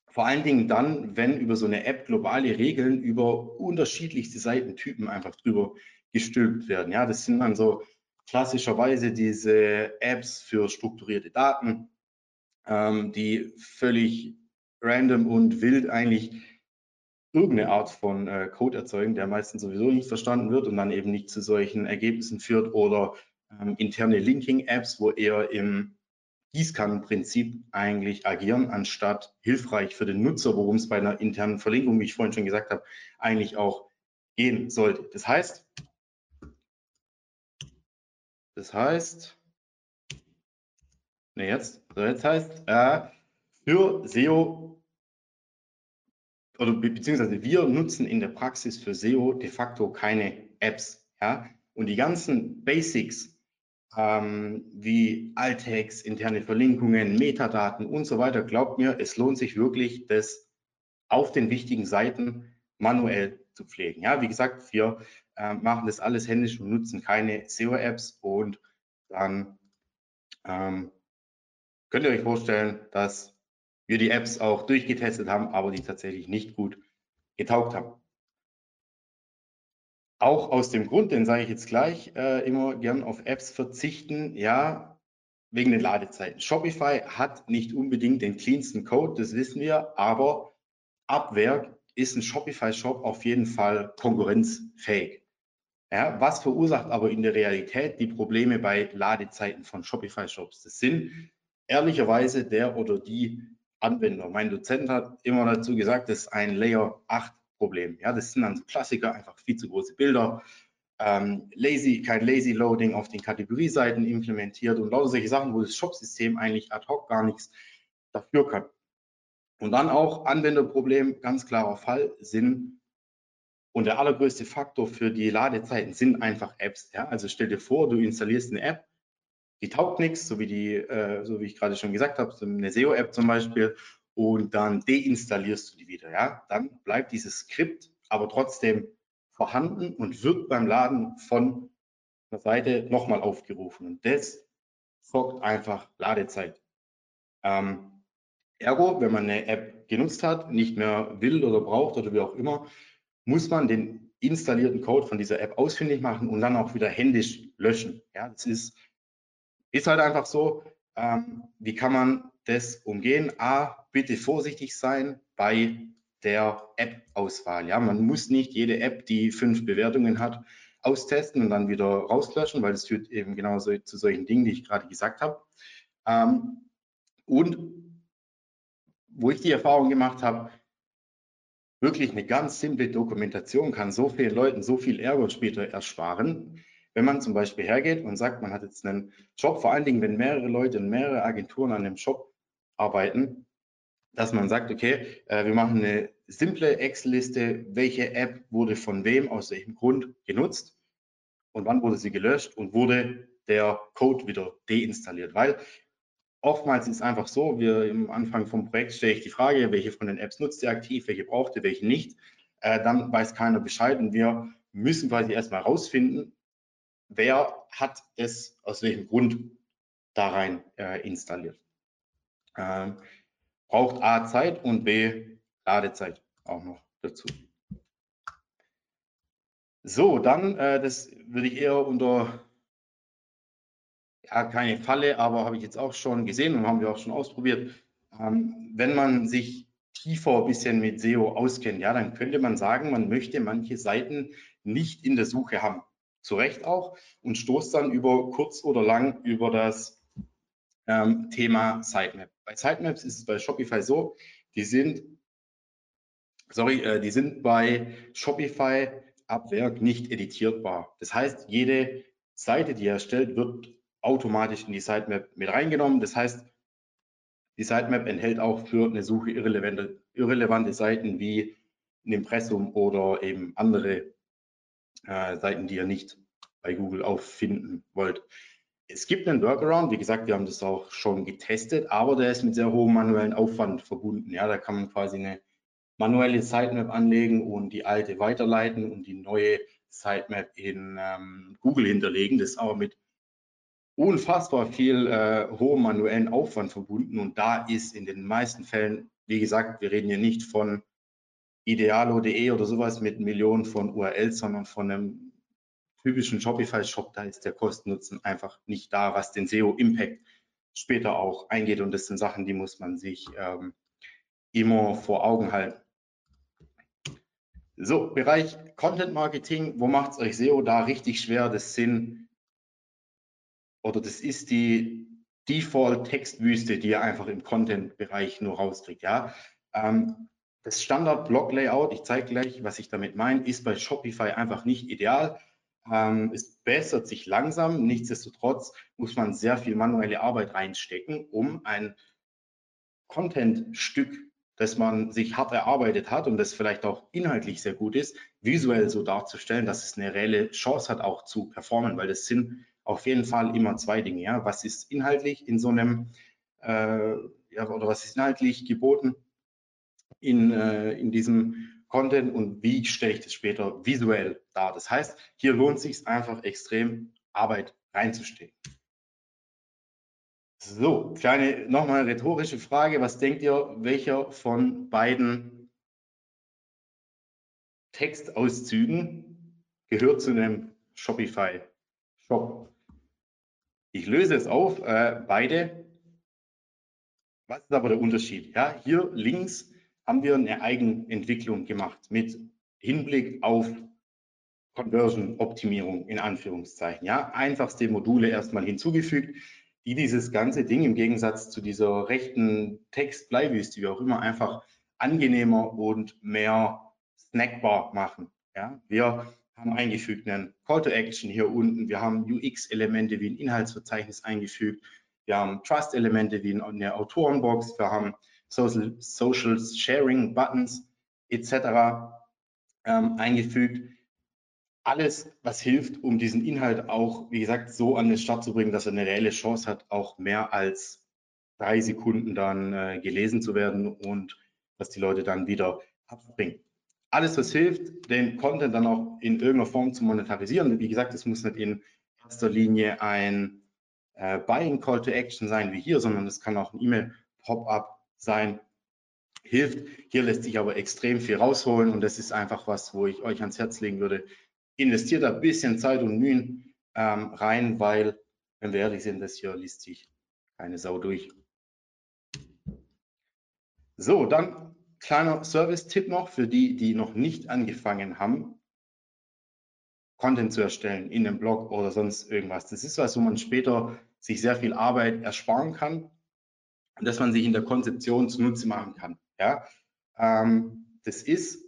vor allen Dingen dann, wenn über so eine App globale Regeln über unterschiedlichste Seitentypen einfach drüber gestülpt werden. Ja, das sind dann so klassischerweise diese Apps für strukturierte Daten, ähm, die völlig random und wild eigentlich irgendeine Art von äh, Code erzeugen, der meistens sowieso nicht verstanden wird und dann eben nicht zu solchen Ergebnissen führt oder ähm, interne Linking-Apps, wo eher im Gießkannenprinzip eigentlich agieren, anstatt hilfreich für den Nutzer, worum es bei einer internen Verlinkung, wie ich vorhin schon gesagt habe, eigentlich auch gehen sollte. Das heißt, das heißt, ne jetzt, so jetzt heißt, äh, für SEO oder beziehungsweise wir nutzen in der Praxis für SEO de facto keine Apps. Ja? Und die ganzen Basics ähm, wie Alttext, interne Verlinkungen, Metadaten und so weiter, glaubt mir, es lohnt sich wirklich, das auf den wichtigen Seiten manuell zu pflegen. Ja, wie gesagt, wir äh, machen das alles händisch und nutzen keine SEO-Apps und dann ähm, könnt ihr euch vorstellen, dass wir die Apps auch durchgetestet haben, aber die tatsächlich nicht gut getaugt haben. Auch aus dem Grund, den sage ich jetzt gleich, äh, immer gern auf Apps verzichten, ja, wegen den Ladezeiten. Shopify hat nicht unbedingt den cleansten Code, das wissen wir, aber ab Werk ist ein Shopify-Shop auf jeden Fall konkurrenzfähig. Ja, was verursacht aber in der Realität die Probleme bei Ladezeiten von Shopify-Shops? Das sind ehrlicherweise der oder die Anwender. Mein Dozent hat immer dazu gesagt, das ist ein Layer 8 Problem. Ja, das sind dann so Klassiker, einfach viel zu große Bilder, ähm, lazy, kein Lazy Loading auf den Kategorieseiten implementiert und lauter solche Sachen, wo das Shop-System eigentlich ad hoc gar nichts dafür kann. Und dann auch Anwenderproblem, ganz klarer Fall, sind und der allergrößte Faktor für die Ladezeiten sind einfach Apps. Ja? Also stell dir vor, du installierst eine App, die taugt nichts, so wie die, äh, so wie ich gerade schon gesagt habe, so eine SEO-App zum Beispiel, und dann deinstallierst du die wieder. Ja? Dann bleibt dieses Skript aber trotzdem vorhanden und wird beim Laden von der Seite nochmal aufgerufen. Und das sorgt einfach Ladezeit. Ähm, ergo, wenn man eine App genutzt hat, nicht mehr will oder braucht oder wie auch immer, muss man den installierten Code von dieser App ausfindig machen und dann auch wieder händisch löschen. Ja, das ist, ist halt einfach so. Ähm, wie kann man das umgehen? A, bitte vorsichtig sein bei der App-Auswahl. Ja, man muss nicht jede App, die fünf Bewertungen hat, austesten und dann wieder rauslöschen, weil das führt eben genauso zu solchen Dingen, die ich gerade gesagt habe. Ähm, und wo ich die Erfahrung gemacht habe, wirklich eine ganz simple Dokumentation kann so vielen Leuten so viel Ärger später ersparen, wenn man zum Beispiel hergeht und sagt, man hat jetzt einen Job, vor allen Dingen, wenn mehrere Leute und mehrere Agenturen an einem Job arbeiten, dass man sagt, okay, äh, wir machen eine simple Excel-Liste, welche App wurde von wem, aus welchem Grund genutzt und wann wurde sie gelöscht und wurde der Code wieder deinstalliert. Weil Oftmals ist es einfach so, wir im Anfang vom Projekt stelle ich die Frage, welche von den Apps nutzt ihr aktiv, welche braucht ihr, welche nicht. Äh, dann weiß keiner Bescheid und wir müssen quasi erstmal rausfinden, wer hat es aus welchem Grund da rein äh, installiert. Ähm, braucht A Zeit und B Ladezeit auch noch dazu. So, dann, äh, das würde ich eher unter ja, keine Falle, aber habe ich jetzt auch schon gesehen und haben wir auch schon ausprobiert. Ähm, wenn man sich tiefer ein bisschen mit SEO auskennt, ja, dann könnte man sagen, man möchte manche Seiten nicht in der Suche haben. Zu Recht auch und stoßt dann über kurz oder lang über das ähm, Thema Sitemap. Bei Sitemaps ist es bei Shopify so, die sind, sorry, äh, die sind bei Shopify ab Werk nicht editierbar. Das heißt, jede Seite, die er erstellt, wird automatisch in die Sitemap mit reingenommen. Das heißt, die Sitemap enthält auch für eine Suche irrelevante, irrelevante Seiten wie ein Impressum oder eben andere äh, Seiten, die ihr nicht bei Google auffinden wollt. Es gibt einen Workaround, wie gesagt, wir haben das auch schon getestet, aber der ist mit sehr hohem manuellen Aufwand verbunden. Ja, da kann man quasi eine manuelle Sitemap anlegen und die alte weiterleiten und die neue Sitemap in ähm, Google hinterlegen. Das ist aber mit unfassbar viel äh, hohem manuellen Aufwand verbunden und da ist in den meisten Fällen, wie gesagt, wir reden hier nicht von idealo.de oder sowas mit Millionen von URLs, sondern von einem typischen Shopify-Shop, da ist der Kostennutzen einfach nicht da, was den SEO-Impact später auch eingeht und das sind Sachen, die muss man sich ähm, immer vor Augen halten. So, Bereich Content Marketing, wo macht es euch SEO da richtig schwer? Das sind oder das ist die Default-Textwüste, die ihr einfach im Content-Bereich nur rauskriegt. Ja? Ähm, das Standard-Blog-Layout, ich zeige gleich, was ich damit meine, ist bei Shopify einfach nicht ideal. Ähm, es bessert sich langsam. Nichtsdestotrotz muss man sehr viel manuelle Arbeit reinstecken, um ein Content-Stück, das man sich hart erarbeitet hat und das vielleicht auch inhaltlich sehr gut ist, visuell so darzustellen, dass es eine reelle Chance hat, auch zu performen, weil das sind auf jeden Fall immer zwei Dinge. Ja? Was ist inhaltlich in so einem, äh, ja, oder was ist inhaltlich geboten in, äh, in diesem Content und wie stelle ich das später visuell dar? Das heißt, hier lohnt sich einfach extrem Arbeit reinzustecken. So, kleine nochmal rhetorische Frage. Was denkt ihr, welcher von beiden Textauszügen gehört zu einem Shopify Shop? Ich löse es auf, äh, beide. Was ist aber der Unterschied? Ja, hier links haben wir eine Eigenentwicklung gemacht mit Hinblick auf Conversion-Optimierung in Anführungszeichen. Ja, einfachste Module erstmal hinzugefügt, die dieses ganze Ding im Gegensatz zu dieser rechten Textbleiwüste, wie auch immer, einfach angenehmer und mehr snackbar machen. Ja, wir haben eingefügt einen Call to Action hier unten. Wir haben UX-Elemente wie ein Inhaltsverzeichnis eingefügt. Wir haben Trust-Elemente wie eine Autorenbox. Wir haben Social, Social Sharing Buttons etc. Ähm, eingefügt. Alles, was hilft, um diesen Inhalt auch, wie gesagt, so an den Start zu bringen, dass er eine reelle Chance hat, auch mehr als drei Sekunden dann äh, gelesen zu werden und dass die Leute dann wieder abspringen. Alles, was hilft, den Content dann auch in irgendeiner Form zu monetarisieren. Wie gesagt, es muss nicht in erster Linie ein äh, Buying Call to Action sein wie hier, sondern es kann auch ein E-Mail-Pop-up sein. Hilft. Hier lässt sich aber extrem viel rausholen und das ist einfach was, wo ich euch ans Herz legen würde. Investiert ein bisschen Zeit und Mühen ähm, rein, weil, wenn wir ehrlich sind, das hier liest sich keine Sau durch. So, dann kleiner Service-Tipp noch für die, die noch nicht angefangen haben, Content zu erstellen in einem Blog oder sonst irgendwas. Das ist was, wo man später sich sehr viel Arbeit ersparen kann dass man sich in der Konzeption zunutze machen kann. Ja, ähm, das ist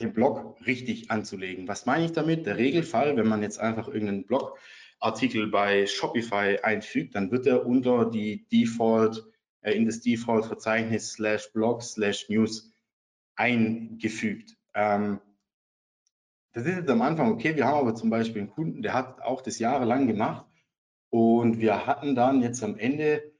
den Blog richtig anzulegen. Was meine ich damit? Der Regelfall, wenn man jetzt einfach irgendeinen Blogartikel bei Shopify einfügt, dann wird er unter die Default äh, in das Default-Verzeichnis slash blog slash news eingefügt. Ähm, das ist jetzt am Anfang okay. Wir haben aber zum Beispiel einen Kunden, der hat auch das jahrelang gemacht und wir hatten dann jetzt am Ende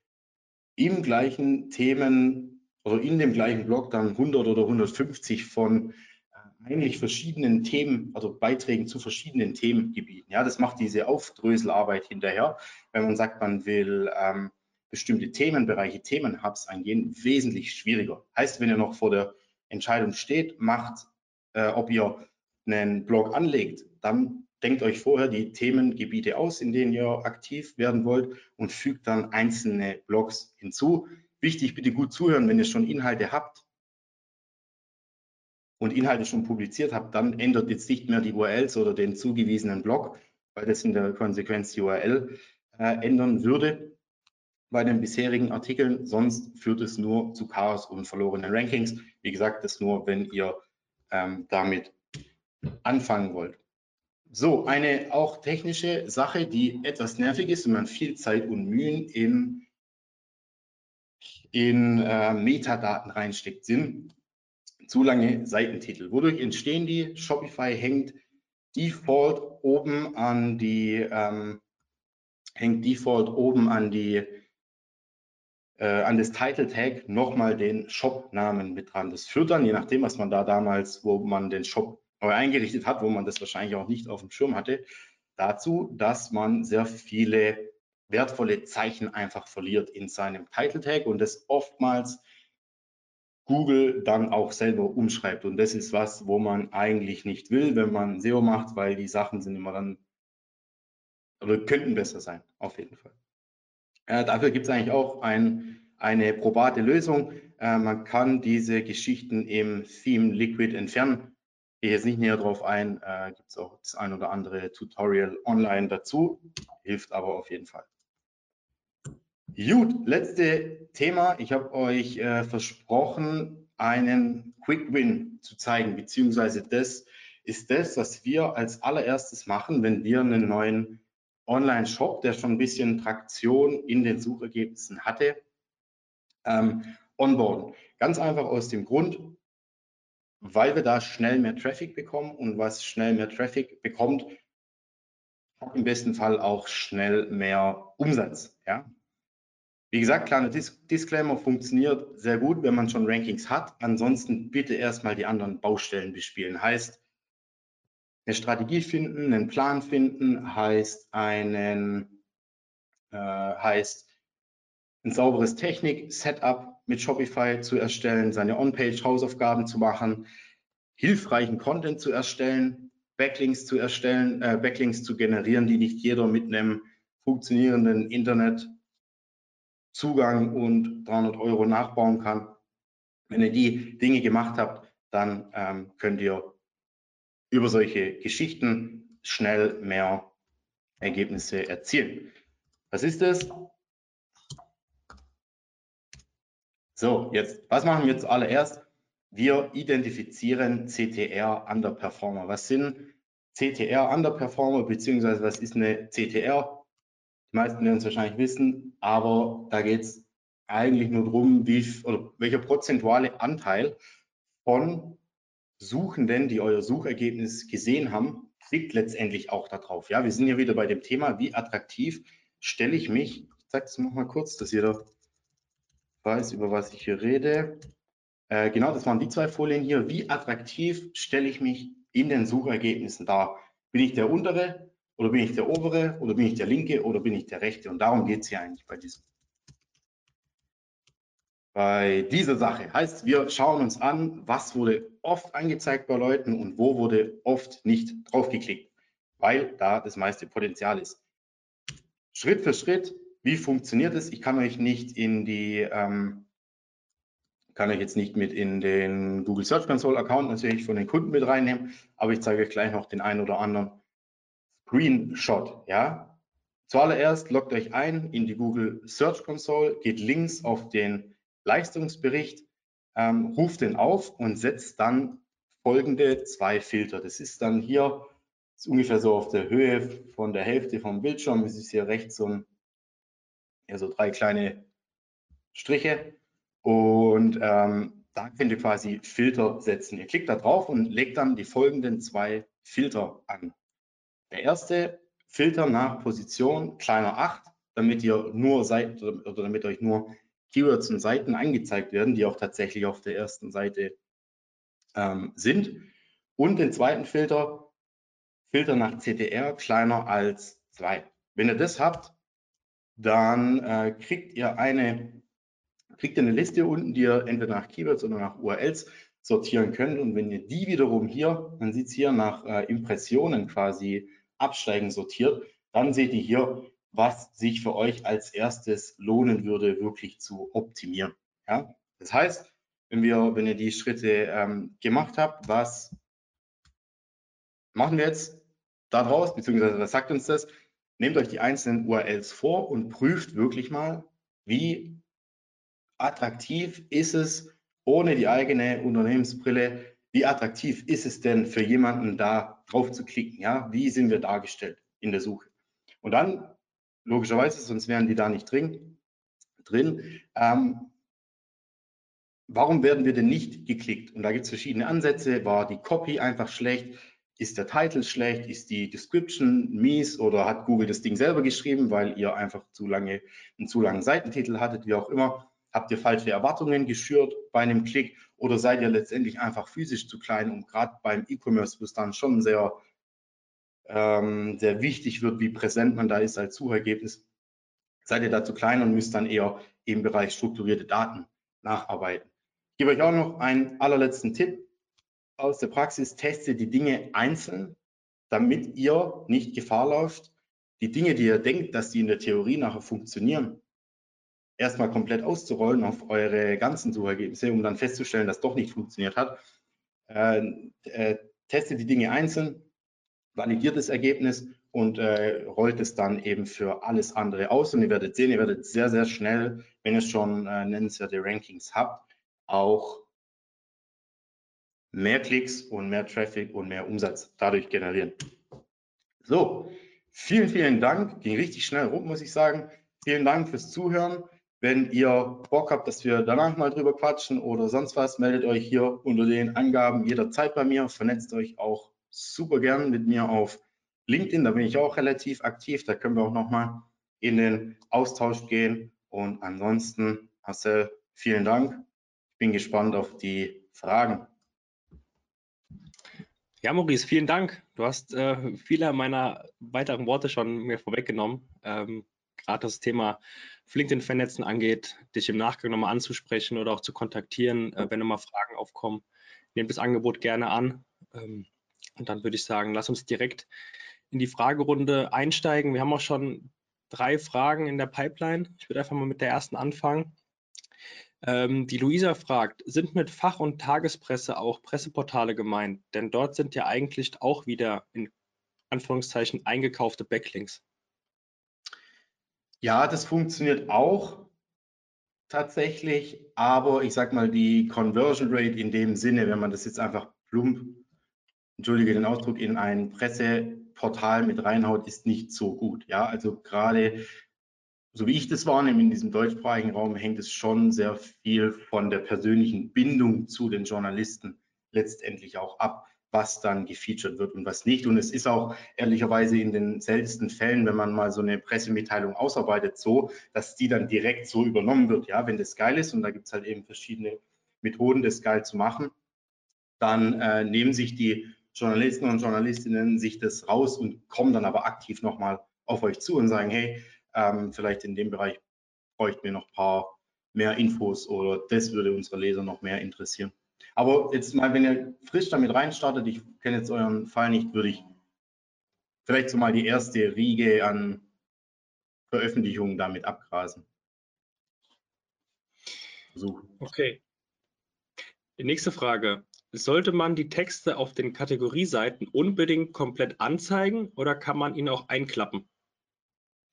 im gleichen Themen oder in dem gleichen Blog dann 100 oder 150 von äh, eigentlich verschiedenen Themen, also Beiträgen zu verschiedenen Themengebieten. Ja, das macht diese Aufdröselarbeit hinterher, wenn man sagt, man will ähm, bestimmte Themenbereiche, Themenhubs eingehen, wesentlich schwieriger. Heißt, wenn ihr noch vor der Entscheidung steht, macht, äh, ob ihr einen Blog anlegt, dann denkt euch vorher die Themengebiete aus, in denen ihr aktiv werden wollt und fügt dann einzelne Blogs hinzu. Wichtig, bitte gut zuhören, wenn ihr schon Inhalte habt und Inhalte schon publiziert habt, dann ändert jetzt nicht mehr die URLs oder den zugewiesenen Blog, weil das in der Konsequenz die URL äh, ändern würde bei den bisherigen Artikeln. Sonst führt es nur zu Chaos und verlorenen Rankings. Wie gesagt, das nur, wenn ihr ähm, damit anfangen wollt. So, eine auch technische Sache, die etwas nervig ist und man viel Zeit und Mühen in, in äh, Metadaten reinsteckt, sind zu lange Seitentitel. Wodurch entstehen die? Shopify hängt Default oben an die ähm, hängt Default oben an die äh, an das Title Tag nochmal den Shop-Namen mit dran. Das führt dann, je nachdem, was man da damals, wo man den Shop eingerichtet hat, wo man das wahrscheinlich auch nicht auf dem Schirm hatte, dazu, dass man sehr viele wertvolle Zeichen einfach verliert in seinem Title Tag und das oftmals Google dann auch selber umschreibt. Und das ist was, wo man eigentlich nicht will, wenn man SEO macht, weil die Sachen sind immer dann oder könnten besser sein, auf jeden Fall. Äh, dafür gibt es eigentlich auch ein, eine probate Lösung. Äh, man kann diese Geschichten im Theme Liquid entfernen. Gehe jetzt nicht näher drauf ein, äh, gibt es auch das ein oder andere Tutorial online dazu, hilft aber auf jeden Fall. Gut, letzte Thema. Ich habe euch äh, versprochen, einen Quick Win zu zeigen, beziehungsweise das ist das, was wir als allererstes machen, wenn wir einen neuen Online-Shop, der schon ein bisschen Traktion in den Suchergebnissen hatte, ähm, onboarden. Ganz einfach aus dem Grund, weil wir da schnell mehr Traffic bekommen und was schnell mehr Traffic bekommt, hat im besten Fall auch schnell mehr Umsatz. Ja? Wie gesagt, kleiner Dis Disclaimer funktioniert sehr gut, wenn man schon Rankings hat. Ansonsten bitte erstmal die anderen Baustellen bespielen. Heißt, eine Strategie finden, einen Plan finden, heißt einen, äh, heißt ein sauberes Technik-Setup mit Shopify zu erstellen, seine On-Page-Hausaufgaben zu machen, hilfreichen Content zu erstellen, Backlinks zu erstellen, äh, Backlinks zu generieren, die nicht jeder mit einem funktionierenden Internet Zugang und 300 Euro nachbauen kann. Wenn ihr die Dinge gemacht habt, dann ähm, könnt ihr über solche Geschichten schnell mehr Ergebnisse erzielen. Was ist das? So, jetzt, was machen wir zuallererst? wir identifizieren CTR Underperformer. Was sind CTR Underperformer beziehungsweise was ist eine CTR? Die meisten werden es wahrscheinlich wissen, aber da geht es eigentlich nur darum, wie, oder welcher prozentuale Anteil von Suchenden, die euer Suchergebnis gesehen haben, klickt letztendlich auch darauf. Ja, wir sind ja wieder bei dem Thema, wie attraktiv stelle ich mich, ich zeige es nochmal kurz, dass jeder weiß, über was ich hier rede. Äh, genau, das waren die zwei Folien hier. Wie attraktiv stelle ich mich in den Suchergebnissen dar? Bin ich der untere oder bin ich der obere oder bin ich der linke oder bin ich der rechte? Und darum geht es hier eigentlich bei diesem. Bei dieser Sache heißt, wir schauen uns an, was wurde oft angezeigt bei Leuten und wo wurde oft nicht draufgeklickt, weil da das meiste Potenzial ist. Schritt für Schritt, wie funktioniert es? Ich kann euch nicht in die ähm, kann ich jetzt nicht mit in den Google Search Console Account natürlich von den Kunden mit reinnehmen, aber ich zeige euch gleich noch den einen oder anderen Screenshot. Ja, zuallererst loggt euch ein in die Google Search Console, geht links auf den Leistungsbericht, ähm, ruft den auf und setzt dann folgende zwei Filter. Das ist dann hier ist ungefähr so auf der Höhe von der Hälfte vom Bildschirm. Es ist hier rechts so, ein, ja, so drei kleine Striche und ähm, da könnt ihr quasi Filter setzen. Ihr klickt da drauf und legt dann die folgenden zwei Filter an. Der erste Filter nach Position kleiner 8, damit ihr nur Seiten oder damit euch nur Keywords und Seiten angezeigt werden, die auch tatsächlich auf der ersten Seite ähm, sind. Und den zweiten Filter, Filter nach CTR kleiner als 2. Wenn ihr das habt, dann äh, kriegt ihr eine kriegt ihr eine Liste unten, die ihr entweder nach Keywords oder nach URLs sortieren könnt. Und wenn ihr die wiederum hier, man sieht es hier nach äh, Impressionen quasi absteigen sortiert, dann seht ihr hier, was sich für euch als erstes lohnen würde, wirklich zu optimieren. Ja? Das heißt, wenn, wir, wenn ihr die Schritte ähm, gemacht habt, was machen wir jetzt daraus, beziehungsweise was sagt uns das? Nehmt euch die einzelnen URLs vor und prüft wirklich mal, wie attraktiv ist es ohne die eigene Unternehmensbrille? Wie attraktiv ist es denn für jemanden da drauf zu klicken? Ja, wie sind wir dargestellt in der Suche? Und dann, logischerweise, sonst wären die da nicht drin, drin ähm, warum werden wir denn nicht geklickt? Und da gibt es verschiedene Ansätze. War die Copy einfach schlecht? Ist der Titel schlecht? Ist die Description mies? Oder hat Google das Ding selber geschrieben, weil ihr einfach zu lange einen zu langen Seitentitel hattet, wie auch immer? Habt ihr falsche Erwartungen geschürt bei einem Klick oder seid ihr letztendlich einfach physisch zu klein und gerade beim E-Commerce, wo es dann schon sehr, ähm, sehr wichtig wird, wie präsent man da ist als Suchergebnis, seid ihr da zu klein und müsst dann eher im Bereich strukturierte Daten nacharbeiten. Ich gebe euch auch noch einen allerletzten Tipp aus der Praxis. Testet die Dinge einzeln, damit ihr nicht Gefahr läuft, die Dinge, die ihr denkt, dass die in der Theorie nachher funktionieren, erstmal komplett auszurollen auf eure ganzen Suchergebnisse, um dann festzustellen, dass doch nicht funktioniert hat. Äh, äh, testet die Dinge einzeln, validiert das Ergebnis und äh, rollt es dann eben für alles andere aus. Und ihr werdet sehen, ihr werdet sehr, sehr schnell, wenn ihr schon äh, nennenswerte Rankings habt, auch mehr Klicks und mehr Traffic und mehr Umsatz dadurch generieren. So, vielen, vielen Dank. Ging richtig schnell rum, muss ich sagen. Vielen Dank fürs Zuhören. Wenn ihr Bock habt, dass wir danach mal drüber quatschen oder sonst was, meldet euch hier unter den Angaben jederzeit bei mir. Vernetzt euch auch super gern mit mir auf LinkedIn. Da bin ich auch relativ aktiv. Da können wir auch nochmal in den Austausch gehen. Und ansonsten, Marcel, vielen Dank. Ich bin gespannt auf die Fragen. Ja, Maurice, vielen Dank. Du hast äh, viele meiner weiteren Worte schon mir vorweggenommen. Ähm, Gerade das Thema LinkedIn vernetzen angeht, dich im Nachgang nochmal anzusprechen oder auch zu kontaktieren, äh, wenn nochmal Fragen aufkommen. Nehmt das Angebot gerne an. Ähm, und dann würde ich sagen, lass uns direkt in die Fragerunde einsteigen. Wir haben auch schon drei Fragen in der Pipeline. Ich würde einfach mal mit der ersten anfangen. Ähm, die Luisa fragt, sind mit Fach- und Tagespresse auch Presseportale gemeint? Denn dort sind ja eigentlich auch wieder in Anführungszeichen eingekaufte Backlinks. Ja, das funktioniert auch. tatsächlich, aber ich sag mal, die Conversion Rate in dem Sinne, wenn man das jetzt einfach plump, entschuldige den Ausdruck, in ein Presseportal mit reinhaut, ist nicht so gut. Ja, also gerade so wie ich das wahrnehme in diesem deutschsprachigen Raum, hängt es schon sehr viel von der persönlichen Bindung zu den Journalisten letztendlich auch ab, was dann gefeatured wird und was nicht. Und es ist auch ehrlicherweise in den seltensten Fällen, wenn man mal so eine Pressemitteilung ausarbeitet, so, dass die dann direkt so übernommen wird. Ja, wenn das geil ist und da gibt es halt eben verschiedene Methoden, das geil zu machen, dann äh, nehmen sich die Journalisten und Journalistinnen sich das raus und kommen dann aber aktiv nochmal auf euch zu und sagen, hey, ähm, vielleicht in dem Bereich bräuchten wir noch ein paar mehr Infos oder das würde unsere Leser noch mehr interessieren. Aber jetzt mal, wenn ihr frisch damit reinstartet, ich kenne jetzt euren Fall nicht, würde ich vielleicht so mal die erste Riege an Veröffentlichungen damit abgrasen. Versuchen. Okay. Die nächste Frage. Sollte man die Texte auf den Kategorieseiten unbedingt komplett anzeigen oder kann man ihn auch einklappen?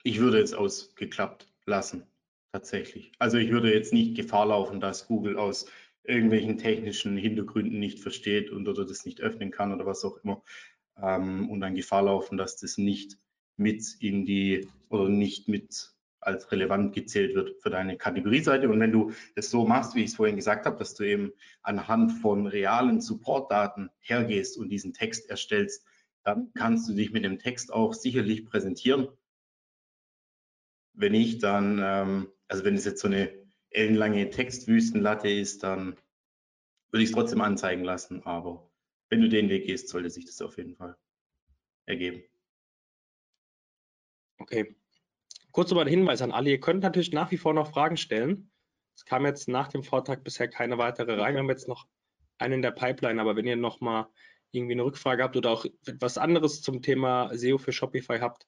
Ich würde es ausgeklappt lassen, tatsächlich. Also ich würde jetzt nicht Gefahr laufen, dass Google aus irgendwelchen technischen Hintergründen nicht versteht und oder das nicht öffnen kann oder was auch immer ähm, und dann Gefahr laufen, dass das nicht mit in die oder nicht mit als relevant gezählt wird für deine Kategorieseite. Und wenn du es so machst, wie ich es vorhin gesagt habe, dass du eben anhand von realen Supportdaten hergehst und diesen Text erstellst, dann kannst du dich mit dem Text auch sicherlich präsentieren wenn nicht, dann, ähm, also wenn es jetzt so eine ellenlange Textwüstenlatte ist, dann würde ich es trotzdem anzeigen lassen. Aber wenn du den Weg gehst, sollte sich das auf jeden Fall ergeben. Okay. Kurz nochmal ein Hinweis an alle. Ihr könnt natürlich nach wie vor noch Fragen stellen. Es kam jetzt nach dem Vortrag bisher keine weitere rein. Wir haben jetzt noch einen in der Pipeline, aber wenn ihr noch mal irgendwie eine Rückfrage habt oder auch etwas anderes zum Thema SEO für Shopify habt,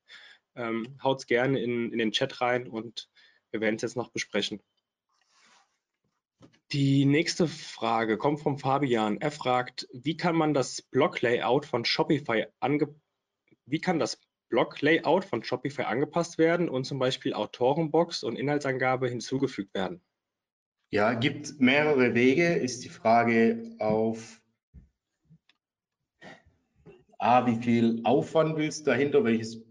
ähm, es gerne in, in den Chat rein und wir werden es jetzt noch besprechen. Die nächste Frage kommt vom Fabian. Er fragt, wie kann man das Blog-Layout von Shopify ange wie kann das Blog-Layout von Shopify angepasst werden und zum Beispiel Autorenbox und Inhaltsangabe hinzugefügt werden? Ja, gibt mehrere Wege. Ist die Frage auf A, wie viel Aufwand willst du dahinter, welches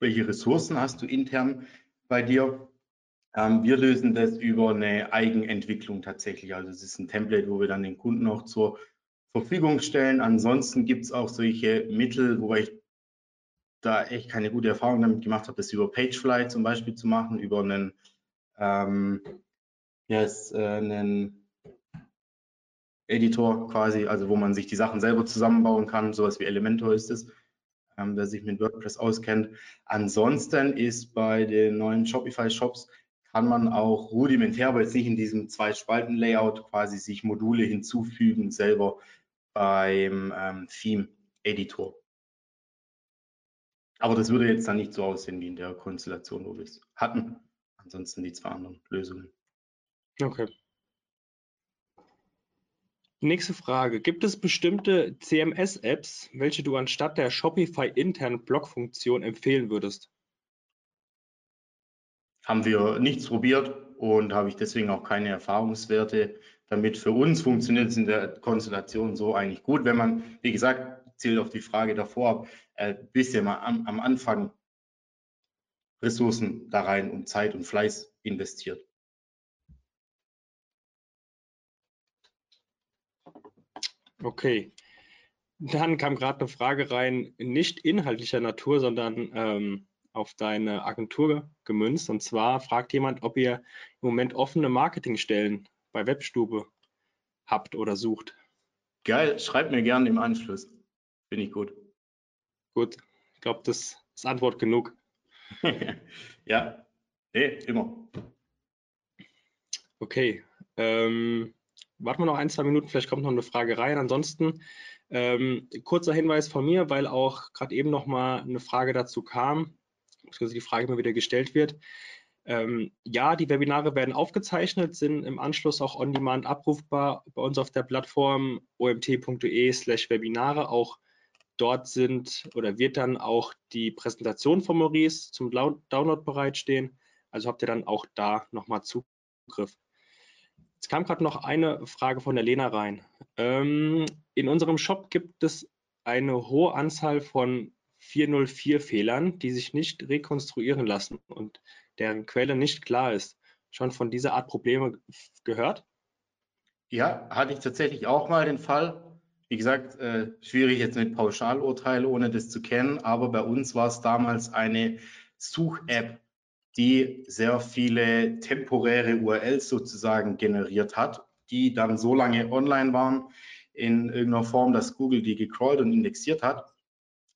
welche Ressourcen hast du intern bei dir? Ähm, wir lösen das über eine Eigenentwicklung tatsächlich. Also es ist ein Template, wo wir dann den Kunden auch zur Verfügung stellen. Ansonsten gibt es auch solche Mittel, wobei ich da echt keine gute Erfahrung damit gemacht habe, das über Pagefly zum Beispiel zu machen, über einen, ähm, yes, äh, einen Editor quasi, also wo man sich die Sachen selber zusammenbauen kann. Sowas wie Elementor ist es ähm, wer sich mit WordPress auskennt. Ansonsten ist bei den neuen Shopify-Shops kann man auch rudimentär, aber jetzt nicht in diesem Zwei-Spalten-Layout quasi sich Module hinzufügen selber beim ähm, Theme-Editor. Aber das würde jetzt dann nicht so aussehen wie in der Konstellation, wo wir es hatten. Ansonsten die zwei anderen Lösungen. Okay. Nächste Frage. Gibt es bestimmte CMS-Apps, welche du anstatt der Shopify internen Blog-Funktion empfehlen würdest? Haben wir nichts probiert und habe ich deswegen auch keine Erfahrungswerte damit. Für uns funktioniert es in der Konstellation so eigentlich gut, wenn man, wie gesagt, zielt auf die Frage davor, ein äh, bisschen mal am, am Anfang Ressourcen da rein und Zeit und Fleiß investiert. Okay. Dann kam gerade eine Frage rein, nicht inhaltlicher Natur, sondern ähm, auf deine Agentur gemünzt. Und zwar fragt jemand, ob ihr im Moment offene Marketingstellen bei Webstube habt oder sucht. Geil, schreibt mir gerne im Anschluss. Finde ich gut. Gut, ich glaube, das ist Antwort genug. ja, nee, immer. Okay. Ähm, warten wir noch ein, zwei Minuten, vielleicht kommt noch eine Frage rein. Ansonsten ähm, kurzer Hinweis von mir, weil auch gerade eben noch mal eine Frage dazu kam, beziehungsweise die Frage immer wieder gestellt wird. Ähm, ja, die Webinare werden aufgezeichnet, sind im Anschluss auch on-demand abrufbar bei uns auf der Plattform omt.de/webinare. Auch dort sind oder wird dann auch die Präsentation von Maurice zum Download bereitstehen. Also habt ihr dann auch da nochmal Zugriff Jetzt kam gerade noch eine Frage von der Lena rein. Ähm, in unserem Shop gibt es eine hohe Anzahl von 404-Fehlern, die sich nicht rekonstruieren lassen und deren Quelle nicht klar ist. Schon von dieser Art Probleme gehört? Ja, hatte ich tatsächlich auch mal den Fall. Wie gesagt, äh, schwierig jetzt mit Pauschalurteil, ohne das zu kennen, aber bei uns war es damals eine Such-App, die sehr viele temporäre URLs sozusagen generiert hat, die dann so lange online waren in irgendeiner Form, dass Google die gecrawlt und indexiert hat,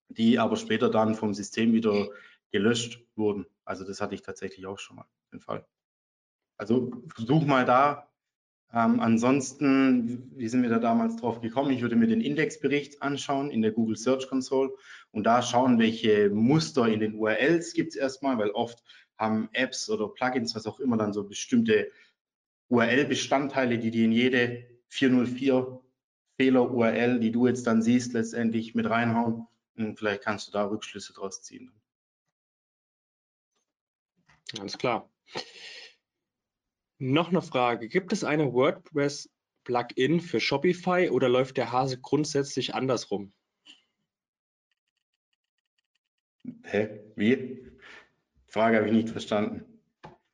die aber später dann vom System wieder gelöscht wurden. Also das hatte ich tatsächlich auch schon mal den Fall. Also versuch mal da. Ähm, ansonsten, wie sind wir da damals drauf gekommen? Ich würde mir den Indexbericht anschauen in der Google Search Console und da schauen, welche Muster in den URLs gibt es erstmal, weil oft haben Apps oder Plugins, was auch immer, dann so bestimmte URL-Bestandteile, die die in jede 404 Fehler-URL, die du jetzt dann siehst, letztendlich mit reinhauen. Und vielleicht kannst du da Rückschlüsse draus ziehen. Ganz klar. Noch eine Frage. Gibt es eine WordPress-Plugin für Shopify oder läuft der Hase grundsätzlich andersrum? Hä? Wie? Frage habe ich nicht verstanden.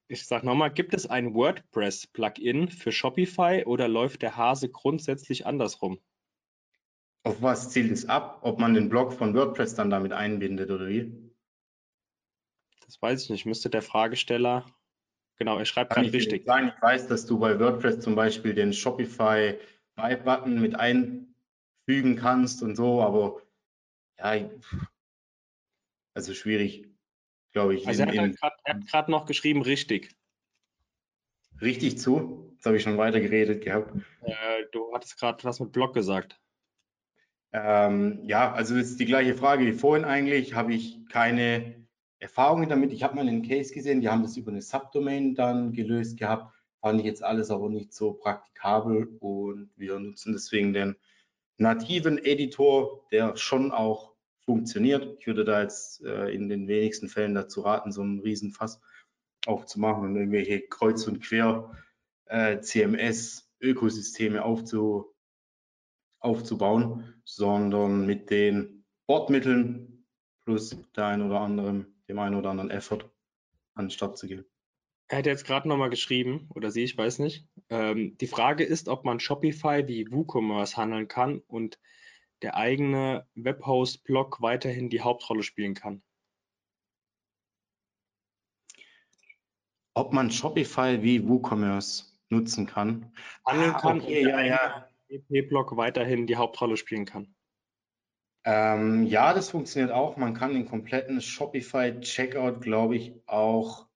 Ich sage nochmal, gibt es ein WordPress-Plugin für Shopify oder läuft der Hase grundsätzlich andersrum? Auf was zielt es ab? Ob man den Blog von WordPress dann damit einbindet oder wie? Das weiß ich nicht. Müsste der Fragesteller. Genau, er schreibt gerade richtig. Sagen, ich weiß, dass du bei WordPress zum Beispiel den Shopify Buy-Button mit einfügen kannst und so, aber ja, also schwierig glaube ich. Also er hat gerade noch geschrieben, richtig. Richtig zu? Jetzt habe ich schon weiter geredet gehabt. Äh, du hattest gerade was mit Blog gesagt. Ähm, ja, also das ist die gleiche Frage wie vorhin eigentlich. Habe ich keine Erfahrungen damit. Ich habe mal einen Case gesehen, die haben das über eine Subdomain dann gelöst gehabt. Fand ich jetzt alles aber nicht so praktikabel und wir nutzen deswegen den nativen Editor, der schon auch funktioniert. Ich würde da jetzt äh, in den wenigsten Fällen dazu raten, so einen Riesenfass aufzumachen und irgendwelche Kreuz- und Quer äh, aufzu, aufzubauen, sondern mit den Bordmitteln plus der ein oder anderen, dem einen oder anderen Effort an den Start zu gehen. Er hat jetzt gerade nochmal geschrieben, oder sie, ich weiß nicht. Ähm, die Frage ist, ob man Shopify wie WooCommerce handeln kann und der eigene Webhost-Blog weiterhin die Hauptrolle spielen kann? Ob man Shopify wie WooCommerce nutzen kann? Handeln ah, kann okay, ja, ja. WP-Blog weiterhin die Hauptrolle spielen kann. Ähm, ja, das funktioniert auch. Man kann den kompletten Shopify-Checkout, glaube ich, auch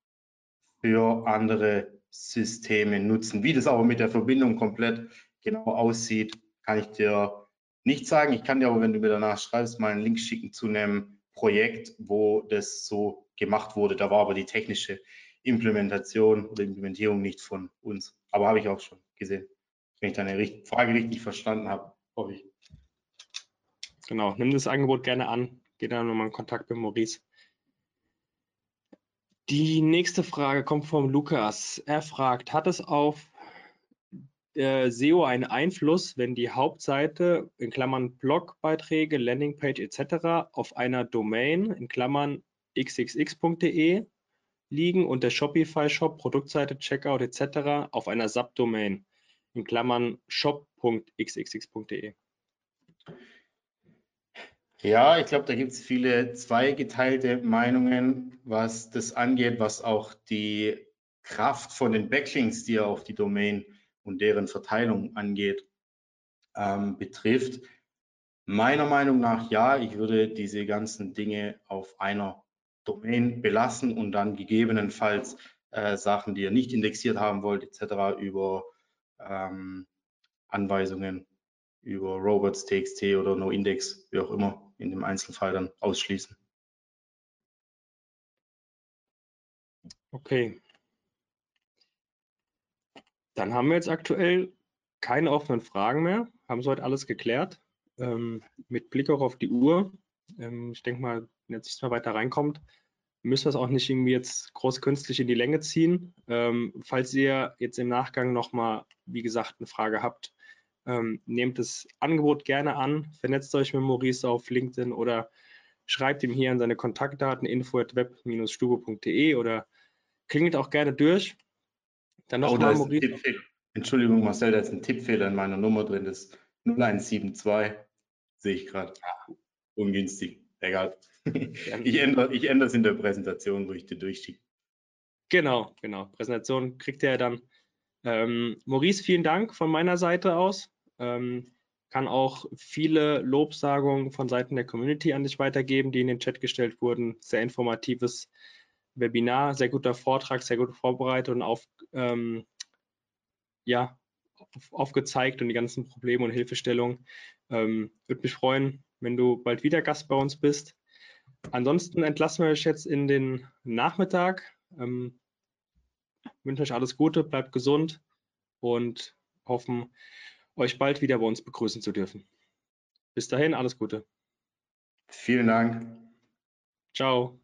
für andere Systeme nutzen. Wie das aber mit der Verbindung komplett genau aussieht, kann ich dir nicht sagen. Ich kann dir aber, wenn du mir danach schreibst, mal einen Link schicken zu einem Projekt, wo das so gemacht wurde. Da war aber die technische Implementation oder Implementierung nicht von uns. Aber habe ich auch schon gesehen. Wenn ich deine Frage richtig verstanden habe, hoffe ich. Genau, nimm das Angebot gerne an. Geh dann nochmal in Kontakt mit Maurice. Die nächste Frage kommt vom Lukas. Er fragt, hat es auf äh, SEO einen Einfluss, wenn die Hauptseite in Klammern Blogbeiträge, Landingpage etc. auf einer Domain in Klammern xxx.de liegen und der Shopify Shop, Produktseite, Checkout etc. auf einer Subdomain in Klammern shop.xxx.de. Ja, ich glaube, da gibt es viele zweigeteilte Meinungen, was das angeht, was auch die Kraft von den Backlinks, die auf die Domain und deren Verteilung angeht, ähm, betrifft. Meiner Meinung nach ja, ich würde diese ganzen Dinge auf einer Domain belassen und dann gegebenenfalls äh, Sachen, die ihr nicht indexiert haben wollt, etc. über ähm, Anweisungen, über robots.txt oder noindex, wie auch immer, in dem Einzelfall dann ausschließen. Okay, dann haben wir jetzt aktuell keine offenen Fragen mehr, haben soweit alles geklärt. Ähm, mit Blick auch auf die Uhr. Ähm, ich denke mal, wenn jetzt nichts mehr weiter reinkommt, müssen wir es auch nicht irgendwie jetzt groß künstlich in die Länge ziehen. Ähm, falls ihr jetzt im Nachgang nochmal, wie gesagt, eine Frage habt, ähm, nehmt das Angebot gerne an, vernetzt euch mit Maurice auf LinkedIn oder schreibt ihm hier an seine Kontaktdaten info.web-stubo.de oder klingelt auch gerne durch. Dann nochmal oh, Maurice. Entschuldigung, Marcel, da ist ein Tippfehler in meiner Nummer drin, das ist 0172, sehe ich gerade. Ungünstig, egal. Ich ändere, ich ändere es in der Präsentation, wo ich dir durchschicke. Genau, genau. Präsentation kriegt er dann. Ähm, Maurice, vielen Dank von meiner Seite aus. Ähm, kann auch viele Lobsagungen von Seiten der Community an dich weitergeben, die in den Chat gestellt wurden. Sehr informatives Webinar, sehr guter Vortrag, sehr gut vorbereitet und auf, ähm, ja, auf, aufgezeigt und die ganzen Probleme und Hilfestellungen. Ähm, Würde mich freuen, wenn du bald wieder Gast bei uns bist. Ansonsten entlassen wir euch jetzt in den Nachmittag. Ähm, wünsche euch alles Gute, bleibt gesund und hoffen, euch bald wieder bei uns begrüßen zu dürfen. Bis dahin, alles Gute. Vielen Dank. Ciao.